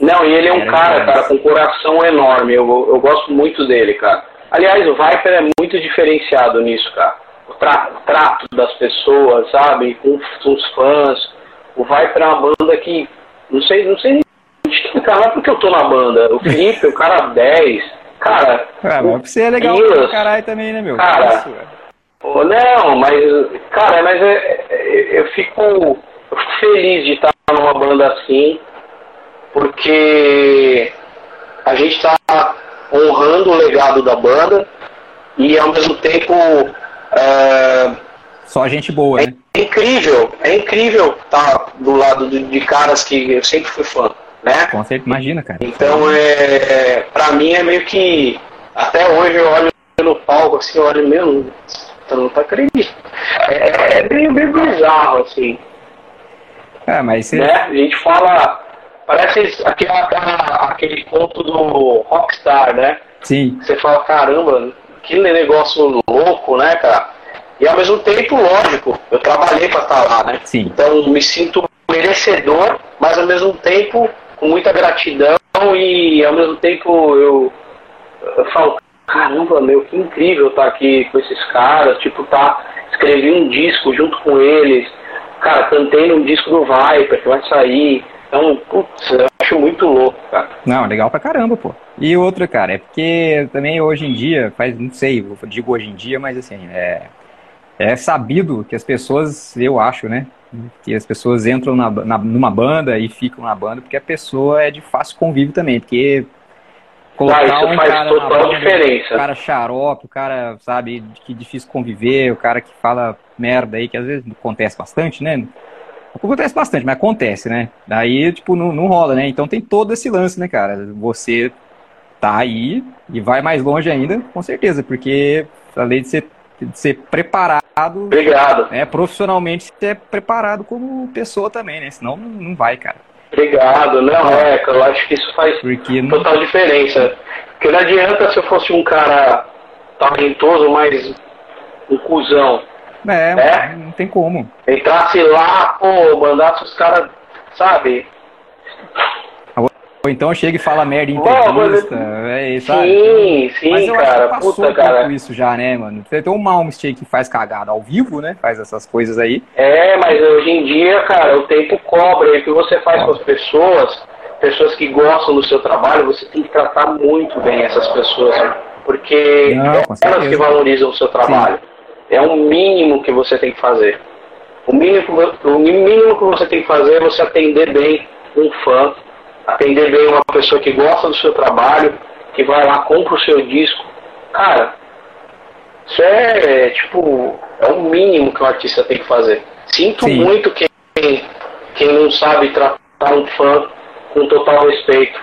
Não, e ele é um Era cara, demais. cara, com um coração enorme. Eu, eu gosto muito dele, cara. Aliás, o Viper é muito diferenciado nisso, cara. Trato das pessoas, sabe? Com, os fãs. O é uma banda que. Não sei, não sei nem explicar, não é porque eu tô na banda. O Felipe, o cara 10. Cara, o mas pra você é legal Silas, pra caralho também, né, meu? Cara. Oh, não, mas, cara, mas é, é, eu fico feliz de estar numa banda assim, porque a gente está honrando o legado da banda e ao mesmo tempo. É, Só gente boa, é né? incrível, é incrível estar do lado de, caras que eu sempre fui fã, né? Com certeza, imagina, cara. Então, é, pra mim é meio que. Até hoje eu olho no palco assim, eu olho mesmo. Eu não tá acreditando. É, é meio, meio bizarro, assim. Ah, mas você... Né? A gente fala. Parece aquele, aquele ponto do Rockstar, né? Sim. Você fala, caramba, que negócio louco, né, cara? E ao mesmo tempo, lógico, eu trabalhei para estar lá, né? Sim. Então me sinto merecedor, mas ao mesmo tempo com muita gratidão e ao mesmo tempo eu, eu falo, caramba, meu, que incrível estar aqui com esses caras, tipo, tá, escrevi um disco junto com eles, cara, cantei num disco do Viper que vai sair. Então, putz, eu acho muito louco, cara. Não, legal pra caramba, pô. E outra, cara, é porque também hoje em dia, faz, não sei, eu digo hoje em dia, mas assim, é, é sabido que as pessoas, eu acho, né? Que as pessoas entram na, na, numa banda e ficam na banda porque a pessoa é de fácil convívio também, porque colocar ah, um cara total banda, diferença. O cara xarope, o cara, sabe, que difícil conviver, o cara que fala merda aí, que às vezes acontece bastante, né? Acontece bastante, mas acontece, né? Daí, tipo, não, não rola, né? Então tem todo esse lance, né, cara? Você tá aí e vai mais longe ainda, com certeza, porque além de ser, de ser preparado. Obrigado. Né, profissionalmente, você é preparado como pessoa também, né? Senão não, vai, cara. Obrigado. Não, é, eu acho que isso faz porque total não... diferença. Porque não adianta se eu fosse um cara talentoso, mas um cuzão. É, né? não tem como. Entrasse lá, pô, mandasse os caras, sabe? Ou então chega e fala merda em entrevista, é isso, sabe? Sim, sim, Mas eu cara, acho que passou puta, um cara. isso já, né, mano? Você tem o Malmsteen que faz cagada ao vivo, né? Faz essas coisas aí. É, mas hoje em dia, cara, o tempo cobra. E o que você faz com as pessoas, pessoas que gostam do seu trabalho, você tem que tratar muito bem essas pessoas. Porque Não, é elas que valorizam o seu trabalho. Sim. É o mínimo que você tem que fazer. O mínimo, o mínimo que você tem que fazer é você atender bem um fã, atender bem uma pessoa que gosta do seu trabalho, que vai lá, compra o seu disco. Cara, isso é, tipo, é o mínimo que o artista tem que fazer. Sinto Sim. muito quem, quem não sabe tratar um fã com total respeito,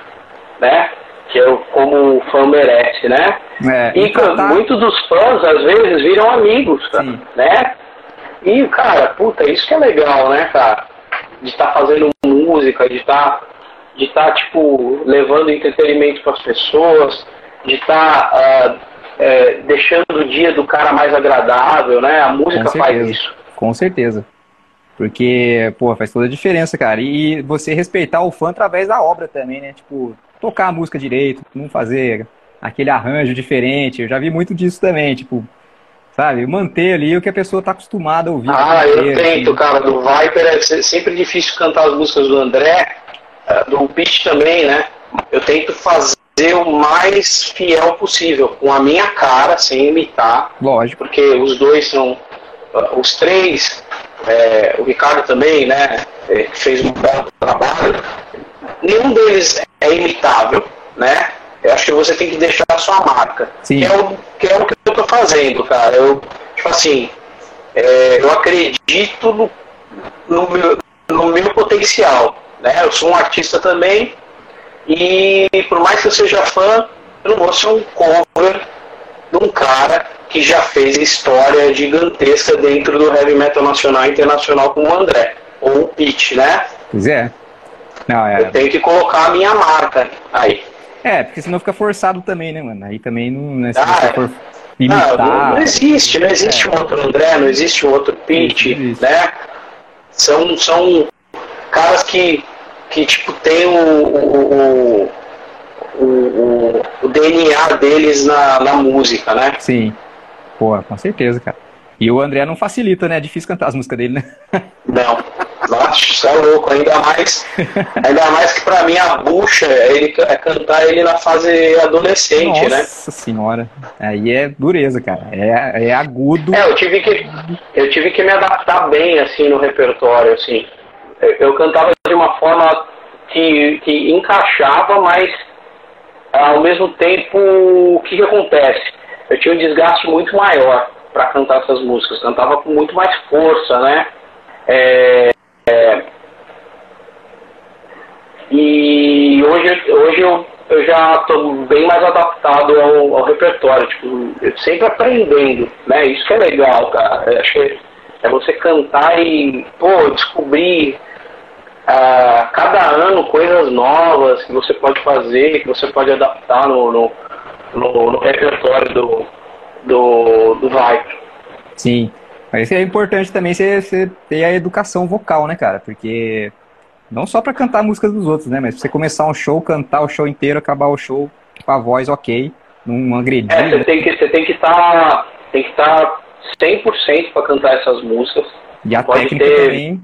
né? Que é como o fã merece, né? É, e tratar... muitos dos fãs, às vezes, viram amigos, cara, né? E, cara, puta, isso que é legal, né, cara? De estar tá fazendo música, de estar, tá, de tá, tipo, levando entretenimento para as pessoas, de estar tá, uh, é, deixando o dia do cara mais agradável, né? A música faz isso. Com certeza. Porque, pô, faz toda a diferença, cara. E você respeitar o fã através da obra também, né? Tipo, tocar a música direito, não fazer aquele arranjo diferente. Eu já vi muito disso também, tipo, sabe? Manter ali o que a pessoa está acostumada a ouvir. Ah, eu tento, assim. cara. Do Viper é sempre difícil cantar as músicas do André, do Pitch também, né? Eu tento fazer o mais fiel possível, com a minha cara, sem imitar. Lógico. Porque os dois são. Os três, é, o Ricardo também, né? Fez um belo trabalho. Nenhum deles é imitável, né? Eu acho que você tem que deixar a sua marca. Sim. Que é o que, é o que eu tô fazendo, cara. Eu, tipo assim, é, eu acredito no, no, meu, no meu potencial. Né? Eu sou um artista também e por mais que eu seja fã, eu não vou ser um cover de um cara que já fez história gigantesca dentro do heavy metal nacional e internacional como o André, ou o Pete, né? Pois é. Não, é. Eu tenho que colocar a minha marca aí. É, porque senão fica forçado também, né, mano? Aí também não. Né, se Ah, você é. for imitar. Não, não existe, não existe É. um outro André, não existe um outro Pete, né? São, são caras que, que tipo, tem o, o, o, o, o DNA deles na, na música, né? Sim. Pô, com certeza, cara. E o André não facilita, né? É difícil cantar as músicas dele, né? Não. Nossa, isso é louco, ainda mais, ainda mais que pra mim a bucha ele, é cantar ele na fase adolescente, Nossa né? Nossa senhora. Aí é dureza, cara. É, é agudo. É, eu tive que eu tive que me adaptar bem assim no repertório, assim. Eu, eu cantava de uma forma que, que encaixava, mas ao mesmo tempo o que, que acontece? Eu tinha um desgaste muito maior para cantar essas músicas, cantava com muito mais força, né? É, é, e hoje, hoje eu, estou bem mais adaptado ao, ao, repertório, tipo, sempre aprendendo, né? Isso que é legal, cara. Eu acho que é você cantar e, pô, descobrir uh, cada ano coisas novas que você pode fazer, que você pode adaptar no, no, no, no repertório do, do, do Vibe. Sim. Mas é importante também você, você ter a educação vocal, né, cara? Porque não só para cantar músicas dos outros, né? Mas pra você começar um show, cantar o show inteiro, acabar o show com a voz ok, não agredir. É, você tem que você tem que estar tem que estar 100% para cantar essas músicas. E a Pode técnica ter... também.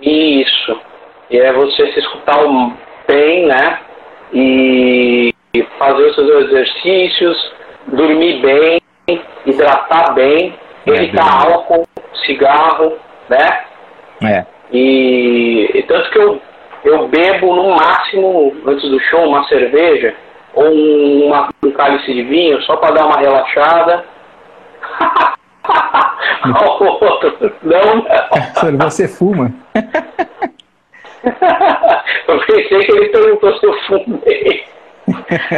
Isso. E é você se escutar bem, né? E fazer os seus exercícios, dormir bem, hidratar bem, é, evitar álcool, cigarro, né? É. E, e, tanto que eu, eu bebo no máximo, antes do show, uma cerveja ou uma, um cálice de vinho, só para dar uma relaxada. outro, não, não. Você fuma? eu pensei que ele perguntou se eu fumei.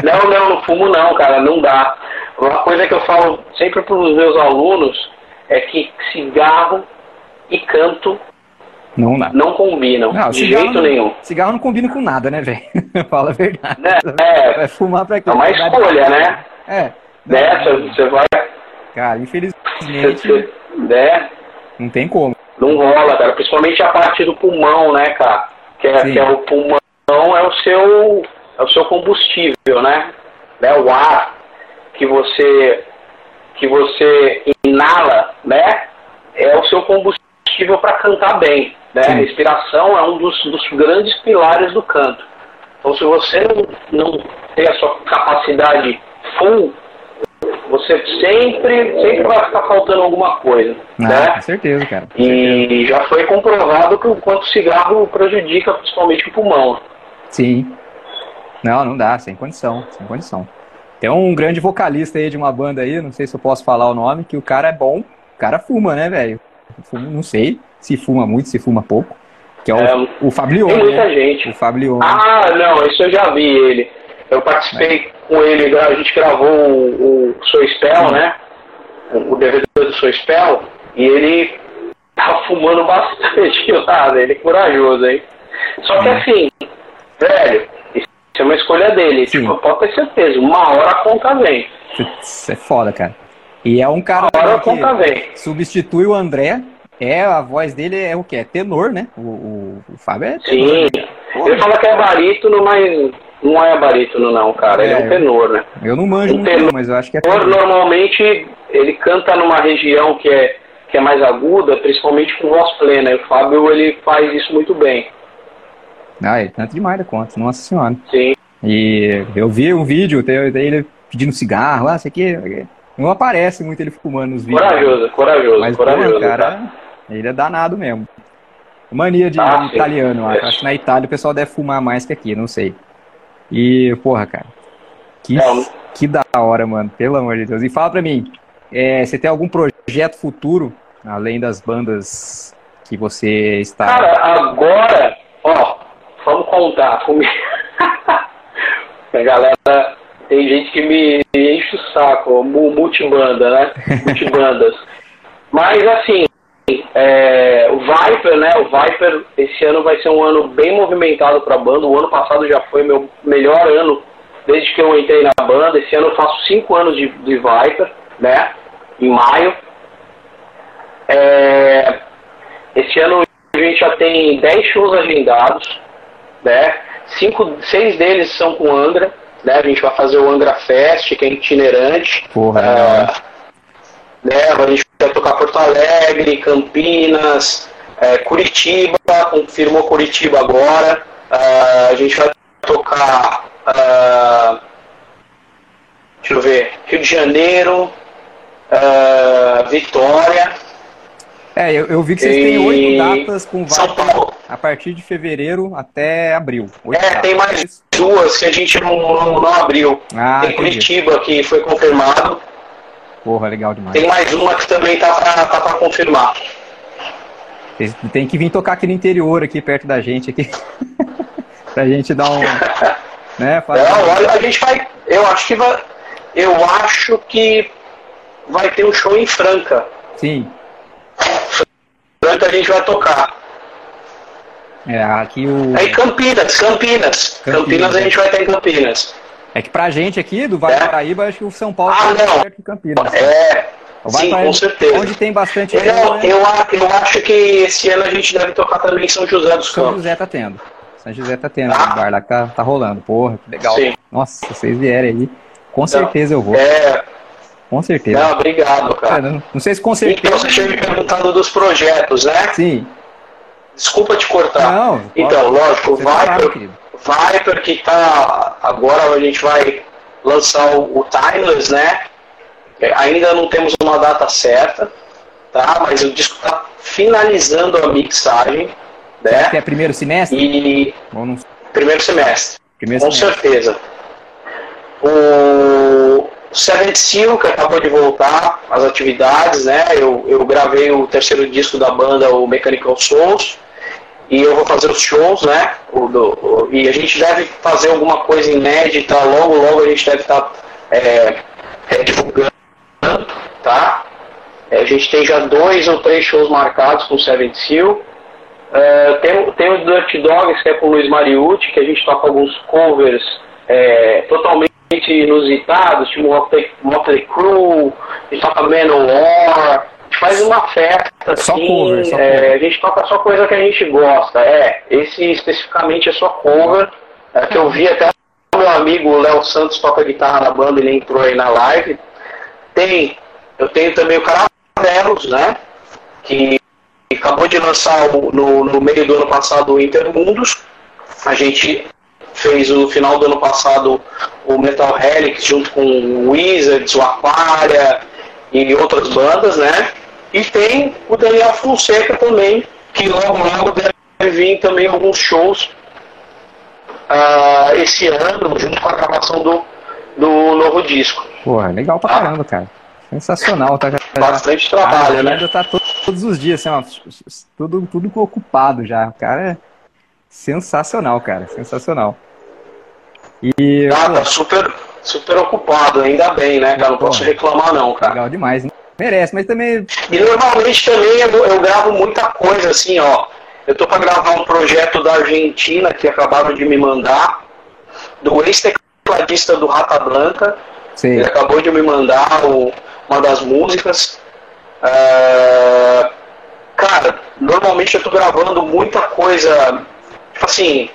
Não, não, não fumo não, cara, não dá. Uma coisa que eu falo sempre para os meus alunos é que cigarro e canto não, dá. não combinam, não, de jeito não, nenhum. Cigarro não combina com nada, né, velho? Fala a verdade. É, vai fumar pra quê? É uma escolha, né? É. Dessa, você vai. Cara, infelizmente. Você, né? Não tem como. Não rola, cara. Principalmente a parte do pulmão, né, cara? Que é, que é o pulmão é o seu é o seu combustível, né? né? O ar que você que você inala, né? É o seu combustível para cantar bem, né? A respiração é um dos, dos grandes pilares do canto. Então, se você não, não tem a sua capacidade full, você sempre, sempre vai ficar faltando alguma coisa. Ah, né? Com certeza, cara. Com e certeza. já foi comprovado que o quanto o cigarro prejudica principalmente o pulmão. Sim. Não, não dá, sem condição, sem condição. Tem um grande vocalista aí de uma banda aí, não sei se eu posso falar o nome, que o cara é bom, o cara fuma, né, velho? Não sei se fuma muito, se fuma pouco. Que é o, é, o Fablione. Tem muita né? gente. O Fablione. Ah, não, isso eu já vi ele. Eu participei é. com ele, a gente gravou o, o Soul Spell, né? O DVD do Soul Spell, e ele tá fumando bastante lá, né? Ele é corajoso, hein? Só que assim, velho, isso é uma escolha dele. Sim. Tipo, pode ter certeza, uma hora a conta vem. Isso é foda, cara. E é um cara vem. substitui o André. É, a voz dele é o que? É tenor, né? O, o, o Fábio é tenor. Sim. Né? Ele fala que é barítono, mas não é barítono não, cara. É, ele é um tenor, né? Eu não manjo um muito, tenor, mas eu acho que é tenor. Normalmente, ele canta numa região que é, que é mais aguda, principalmente com voz plena. E o Fábio, ele faz isso muito bem. Ah, ele canta demais da conta, nossa senhora. Sim. E eu vi um vídeo, tem ele pedindo cigarro, ah, isso aqui. Não aparece muito ele fumando nos vídeos. Corajoso, corajoso, Mas, corajoso. Pô, cara, tá? ele é danado mesmo. Mania de, Ah, de sim. italiano, É. acho que na Itália o pessoal deve fumar mais que aqui, não sei. E, porra, cara. Que, É, que da hora, mano. Pelo amor de Deus. E fala pra mim, é, você tem algum projeto futuro, além das bandas que você está. Cara, agora, ó, vamos contar comigo. A galera, tem gente que me enche o saco, mu- multibanda, né? Multibandas. Mas assim, é, o Viper, né? O Viper, esse ano vai ser um ano bem movimentado pra banda. O ano passado já foi meu melhor ano desde que eu entrei na banda. Esse ano eu faço cinco anos de, de Viper, né? Em maio. É, esse ano a gente já tem 10 shows agendados, né? Cinco, seis deles são com Angra, né? A gente vai fazer o Angra Fest, que é itinerante. Porra, Ah, né? A gente vai tocar Porto Alegre, Campinas, é, Curitiba, confirmou Curitiba agora. Uh, a gente vai tocar. Deixa eu ver. Rio de Janeiro, Vitória. É, eu, eu, vi que vocês e... têm oito datas com vaga a partir de fevereiro até abril. É, datas. tem mais duas que a gente não, não, não abriu. Ah, tem entendi. Curitiba que foi confirmado. Porra, legal demais. Tem mais uma que também tá pra, tá pra confirmar. Tem que vir tocar aqui no interior, aqui perto da gente, aqui. pra gente dar um. né, fazer... Não, olha, a gente vai. Eu acho que vai. Eu acho que vai ter um show em Franca. Sim. Franca a gente vai tocar. É, aqui o. É em Campinas, Campinas, Campinas. Campinas a gente vai ter em Campinas. É que pra gente aqui, do Vale é. do Paraíba, acho que o São Paulo ah, tá não. perto de Campinas. É. Sim, com certeza. Onde tem bastante. Eu, eu, eu, acho que esse ano a gente deve tocar também em São José dos Campos. São José tá tendo. São José tá tendo. Ah. O bar lá tá, tá rolando. Porra, que legal. Sim. Nossa, se vocês vierem aí, com certeza eu vou. É. Com certeza. Não, obrigado, cara. É, não, não, sei se com certeza. Então você tinha me perguntado dos projetos, né? Sim. Desculpa te cortar. Não, então, pode. lógico, vai, tá vai porque tá. Agora a gente vai lançar o, o Timeless, né? É, ainda não temos uma data certa, tá? Mas o disco está finalizando a mixagem, né? Que é primeiro semestre? E não... primeiro semestre. Primeiro com semestre. certeza. O Seventh Seal, que acabou de voltar às atividades, né? Eu, eu gravei o terceiro disco da banda, o Mechanical Souls, e eu vou fazer os shows, né? O, do, o, e a gente deve fazer alguma coisa inédita, logo, logo a gente deve estar tá, é, é, divulgando, tá? É, a gente tem já dois ou três shows marcados com o Seven Seal. É, tem, tem o Dirty Dogs, que é com o Luiz Mariucci, que a gente toca alguns covers é, totalmente inusitados, tipo Motley Crue, a gente toca Manowar, faz uma festa, só assim, cover, só é, a gente toca só coisa que a gente gosta. É, esse especificamente é só cover, é, que eu vi até o meu amigo Léo Santos toca guitarra na banda, ele entrou aí na live. Tem, eu tenho também o Caravelos, né? Que acabou de lançar no, no meio do ano passado o Intermundos. A gente fez no final do ano passado o Metal Helix junto com o Wizards, o Aquaria e outras bandas, né? E tem o Daniel Fonseca também, que logo logo deve vir também alguns shows uh, esse ano, junto com a gravação do, do novo disco. Pô, legal pra caramba, cara. Sensacional, tá? Bastante trabalho, né? tá todos os dias, assim, ó, tudo, tudo ocupado já. O cara é sensacional, cara. Sensacional. E, ah, tá super, super ocupado, ainda bem, né, cara? Não posso reclamar não, cara. Legal demais, hein? Merece, mas também. E normalmente também eu, eu gravo muita coisa assim, ó. Eu tô para gravar um projeto da Argentina que acabaram de me mandar, do ex-tecladista do Rata Blanca. Sim. Ele acabou de me mandar o, uma das músicas. Uh, cara, normalmente eu tô gravando muita coisa. Tipo assim,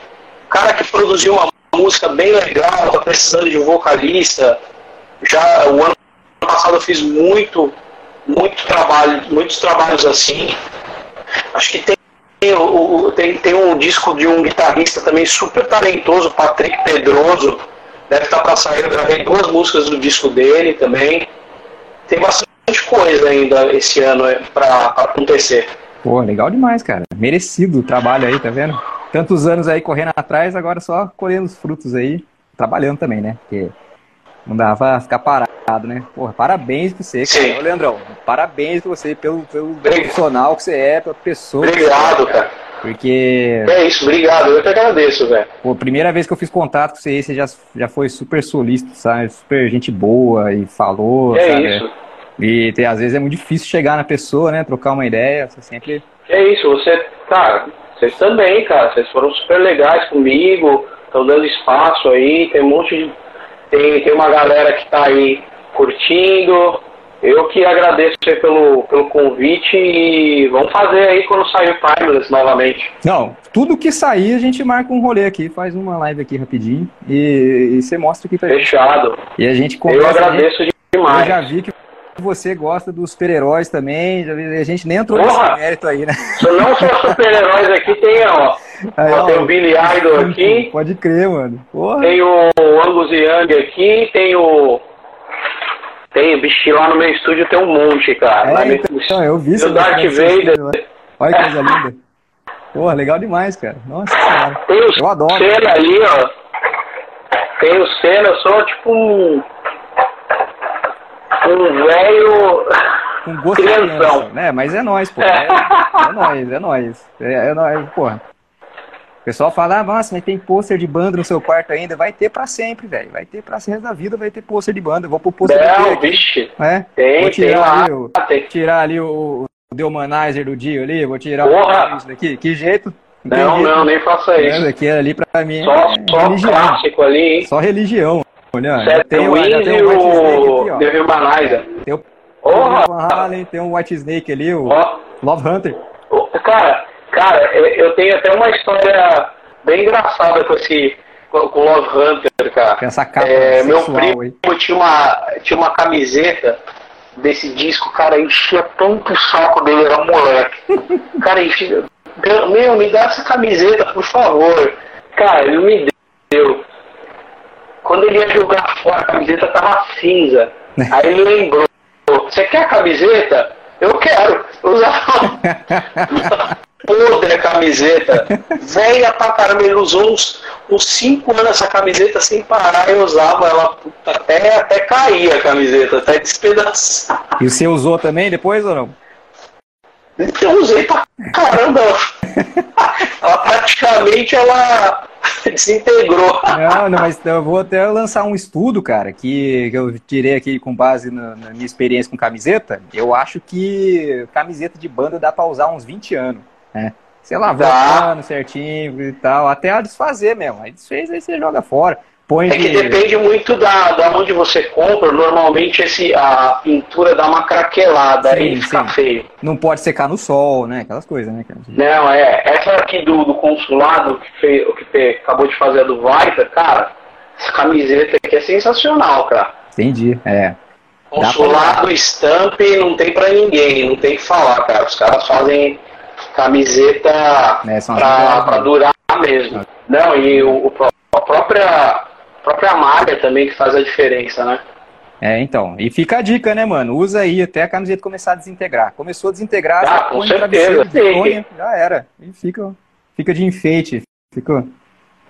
cara que produziu uma música bem legal, tá precisando de um vocalista. Já o ano passado eu fiz muito muito trabalho, muitos trabalhos assim. Acho que tem, tem, tem um disco de um guitarrista também super talentoso, Patrick Pedroso. Deve estar para sair, eu gravei duas músicas do disco dele também. Tem bastante coisa ainda esse ano é, para acontecer. Pô, legal demais, cara. Merecido o trabalho aí, tá vendo? Tantos anos aí correndo atrás, agora só colhendo os frutos aí, trabalhando também, né? Porque não dava ficar parado, né? Porra, parabéns pra você, cara. Ô, Leandrão, parabéns pra você pelo, pelo profissional que você é, pela pessoa. Obrigado, cara. Porque. É isso, obrigado. Eu que agradeço, velho. Pô, primeira vez que eu fiz contato com você, você já, já foi super solícito, sabe? Super gente boa e falou. É sabe? isso. E tem, às vezes é muito difícil chegar na pessoa, né? Trocar uma ideia. Você sempre. É isso, você, cara, vocês também, cara. Vocês foram super legais comigo, estão dando espaço aí, tem um monte de tem, tem uma galera que está aí curtindo. Eu que agradeço pelo, pelo convite e vamos fazer aí quando sair o Timeless novamente. Não, tudo que sair a gente marca um rolê aqui, faz uma live aqui rapidinho e, e você mostra aqui pra Fechado. gente. E a gente conversa. Eu agradeço gente, demais. Eu já vi que você gosta dos super-heróis também. A gente nem entrou Porra! nesse mérito aí, né? Não só super-heróis aqui, tem, ó. Aí, ó, ó, tem o Billy Idol aqui, Pode crer, mano. Porra. tem o Angus Young aqui, tem o. Tem, bicho, lá no meu estúdio tem um monte, cara. É, no- então, eu vi o Darth Vader. Olha que coisa linda. Porra, legal demais, cara. Nossa senhora. Tem o Eu adoro. Ali, ó. Tem o eu sou tipo um. Um velho. Com gosto de Crianção. criança, né? Mas é nóis, pô. É, é nóis, é nóis. É, é nóis, porra. O pessoal fala, ah, nossa, mas tem pôster de banda no seu quarto ainda. Vai ter pra sempre, velho. Vai ter pra sempre da vida, vai ter pôster de banda. Eu vou pro pôster de Não, aqui, vixe. né? Tem, Vou tem tirar lá. ali o, Tem. tirar ali o, o Deumanizer do Dio ali, vou tirar Porra! o isso daqui. Que jeito? tem Não, jeito. não, nem faça Né? isso. Aqui ali pra mim Só, é só religião. clássico ali, hein? Só religião. Olha, Seth tem, o- tem e o White Snake o aqui, ó. The Humanizer. Tem o Halen, tem o White Snake ali, o Ó, Love Hunter. ó, Cara, cara, eu tenho até uma história bem engraçada com esse. com o Love Hunter, cara. Com essa capa É, meu primo aí. tinha uma, tinha uma camiseta desse disco, cara, enchia tanto o saco dele, era um moleque. Cara, enchia. Meu, me dá essa camiseta, por favor. Cara, ele me deu. Quando ele ia jogar fora, a camiseta tava cinza. Aí ele lembrou, você quer a camiseta? Eu quero. Eu usava podre a camiseta. Velha pra caramba, ele usou uns, uns cinco anos essa camiseta sem parar e usava ela até, até cair a camiseta, até despedaçar. E você usou também depois ou não? Eu usei pra caramba. Ela praticamente ela desintegrou. Não, não, mas eu vou até lançar um estudo, cara, que, que eu tirei aqui com base na, na minha experiência com camiseta. Eu acho que camiseta de banda dá pra usar uns 20 anos, né? Sei lá, Dá. voltando certinho e tal, até a desfazer mesmo. Aí desfez, aí você joga fora. Põe É que de... depende muito da, da onde você compra. Normalmente esse, a pintura dá uma craquelada Sim, aí fica sim. feio. Não pode secar no sol, né? Aquelas coisas, né? Não, é. Essa aqui do, do consulado que, fez, o que acabou de fazer a do Vita, cara, essa camiseta aqui é sensacional, cara. Entendi, é. Consulado, stamp, não tem pra ninguém, não tem que falar, cara. Os caras fazem camiseta É, né? durar mesmo. Não, e o, o a própria, própria malha também que faz a diferença, né? É, então. E fica a dica, né, mano? Usa aí até a camiseta começar a desintegrar. Começou a desintegrar, Ah, com certeza, já era. E fica, fica de enfeite. Fica,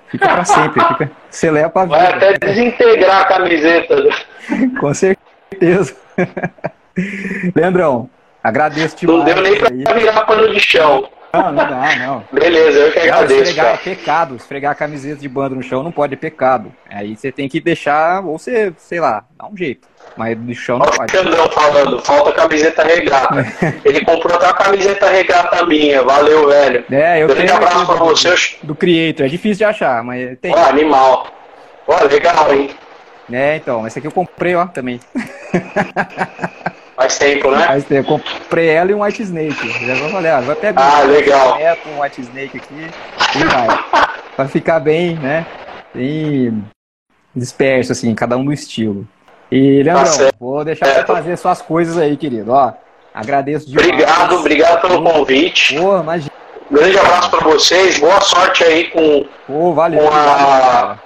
fica pra sempre. Fica, você leva pra vida. Vai até desintegrar a camiseta. Com certeza. Leandrão, agradeço demais. Não deu nem aí. pra virar pano de chão. Não, não dá, não. Beleza, eu que Não, agradeço, esfregar é cara. pecado. Esfregar a camiseta de banda no chão não pode, é pecado. Aí você tem que deixar, ou você, sei lá, dá um jeito. Mas no chão não Olha o pode. Falando, falta camiseta regata. Ele comprou até uma camiseta regata minha, valeu, velho. É, eu Grande tenho abraço pra do- você. do Creator. É difícil de achar, mas tem. Ó, animal. Ó, legal, hein? É, então, essa aqui eu comprei, ó, também. Faz tempo, né? Mas eu comprei ela e um White Snake. Já vou olhar, vai pegar Ah, legal. Neto, um White Snake aqui e vai. pra ficar bem, né? Bem disperso, assim, cada um do estilo. E, Leandrão, certo. vou deixar você fazer suas coisas aí, querido. Ó, agradeço demais. Obrigado, obrigado pelo convite. Pô, imagina. Grande abraço pra vocês. Boa sorte aí com, Pô, valeu. Com a-.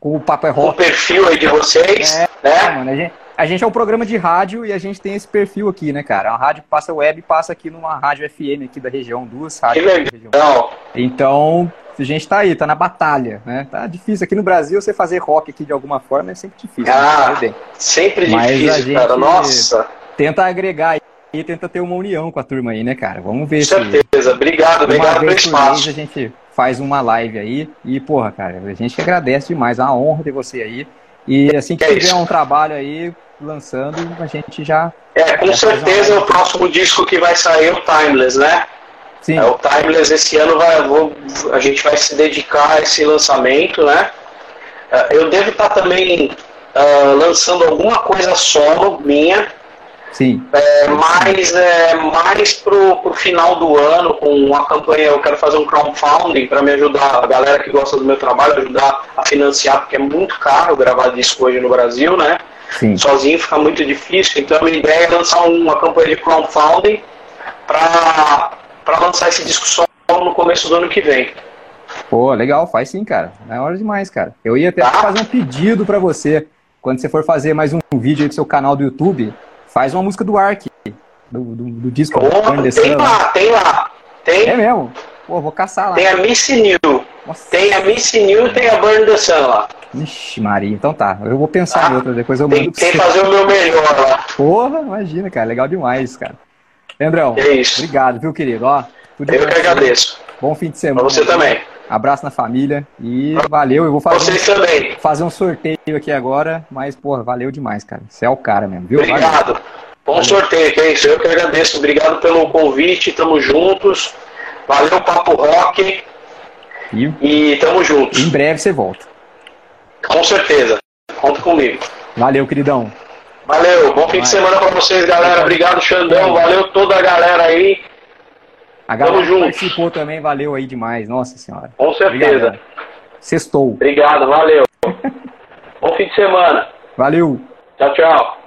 Com o Papo é com o Rock. perfil aí de vocês, É, né? mano, a gente, a gente é um programa de rádio e a gente tem esse perfil aqui, né, cara? A rádio passa web e passa aqui numa rádio FM aqui da região, duas Que rádios da região. Então, a gente tá aí, tá na batalha, né? Tá difícil aqui no Brasil você fazer rock aqui de alguma forma é sempre difícil. né? Ah. Bem. Sempre Mas a difícil, gente- cara. Nossa, Tenta agregar aí e tenta ter uma união com a turma aí, né, cara? Vamos ver com se certeza. Obrigado, uma obrigado pelo espaço. a gente faz uma live aí e, porra, cara, a gente que agradece demais, é uma honra ter você aí. E assim que É tiver isso. um trabalho aí lançando, a gente já. É, com Já uma certeza o próximo disco que vai sair é o Timeless, né? Sim, É, o Timeless esse ano vai, vou- a gente vai se dedicar a esse lançamento, né? Ah, Eu devo estar também ah, lançando alguma coisa solo minha, sim. é, mas é, mais pro, pro final do ano, com uma campanha, eu quero fazer um crowdfunding para me ajudar, a galera que gosta do meu trabalho, ajudar a financiar, porque é muito caro gravar disco hoje no Brasil, né? Sim. Sozinho fica muito difícil, então a minha ideia é lançar uma campanha de crowdfunding para lançar esse disco só no começo do ano que vem. Pô, legal, faz sim, cara. É hora demais, cara. Eu ia até Tá. fazer um pedido pra você. Quando você for fazer mais um vídeo aí do seu canal do YouTube, faz uma música do Ark, do, do, do disco the tem lá, tem lá. Tem, É mesmo? Pô, vou caçar lá. tem a Missy New. Nossa. Tem a Missy New e tem a Burn the Sun lá. Ixi, Maria. Então tá. Eu vou pensar Tá. em outra, depois eu mando pra tem que você. fazer o meu melhor lá. Porra, imagina, cara. Legal demais, cara. Leandrão, É isso. obrigado, viu, querido? Ó, tudo Eu bom que pra agradeço. Bom fim de Pra semana. você também. Abraço na família e valeu. Eu vou fazer Vocês um, também. fazer um sorteio aqui agora, mas, porra, valeu demais, cara. Você é o cara mesmo, viu? Valeu. Obrigado. Bom sorteio, que é isso. Eu que agradeço. Obrigado pelo convite. Tamo juntos. Valeu, Papo Rock. E E tamo juntos. em breve você volta. Com certeza. Conta comigo. Valeu, queridão. Valeu. Bom fim de semana pra vocês, galera. Obrigado, Xandão. Valeu toda a galera aí. A galera Tamo junto. participou também, valeu aí demais. Nossa senhora. Com certeza. Obrigadão. Sextou. Obrigado. Valeu. Bom fim de semana. Valeu. Tchau, tchau.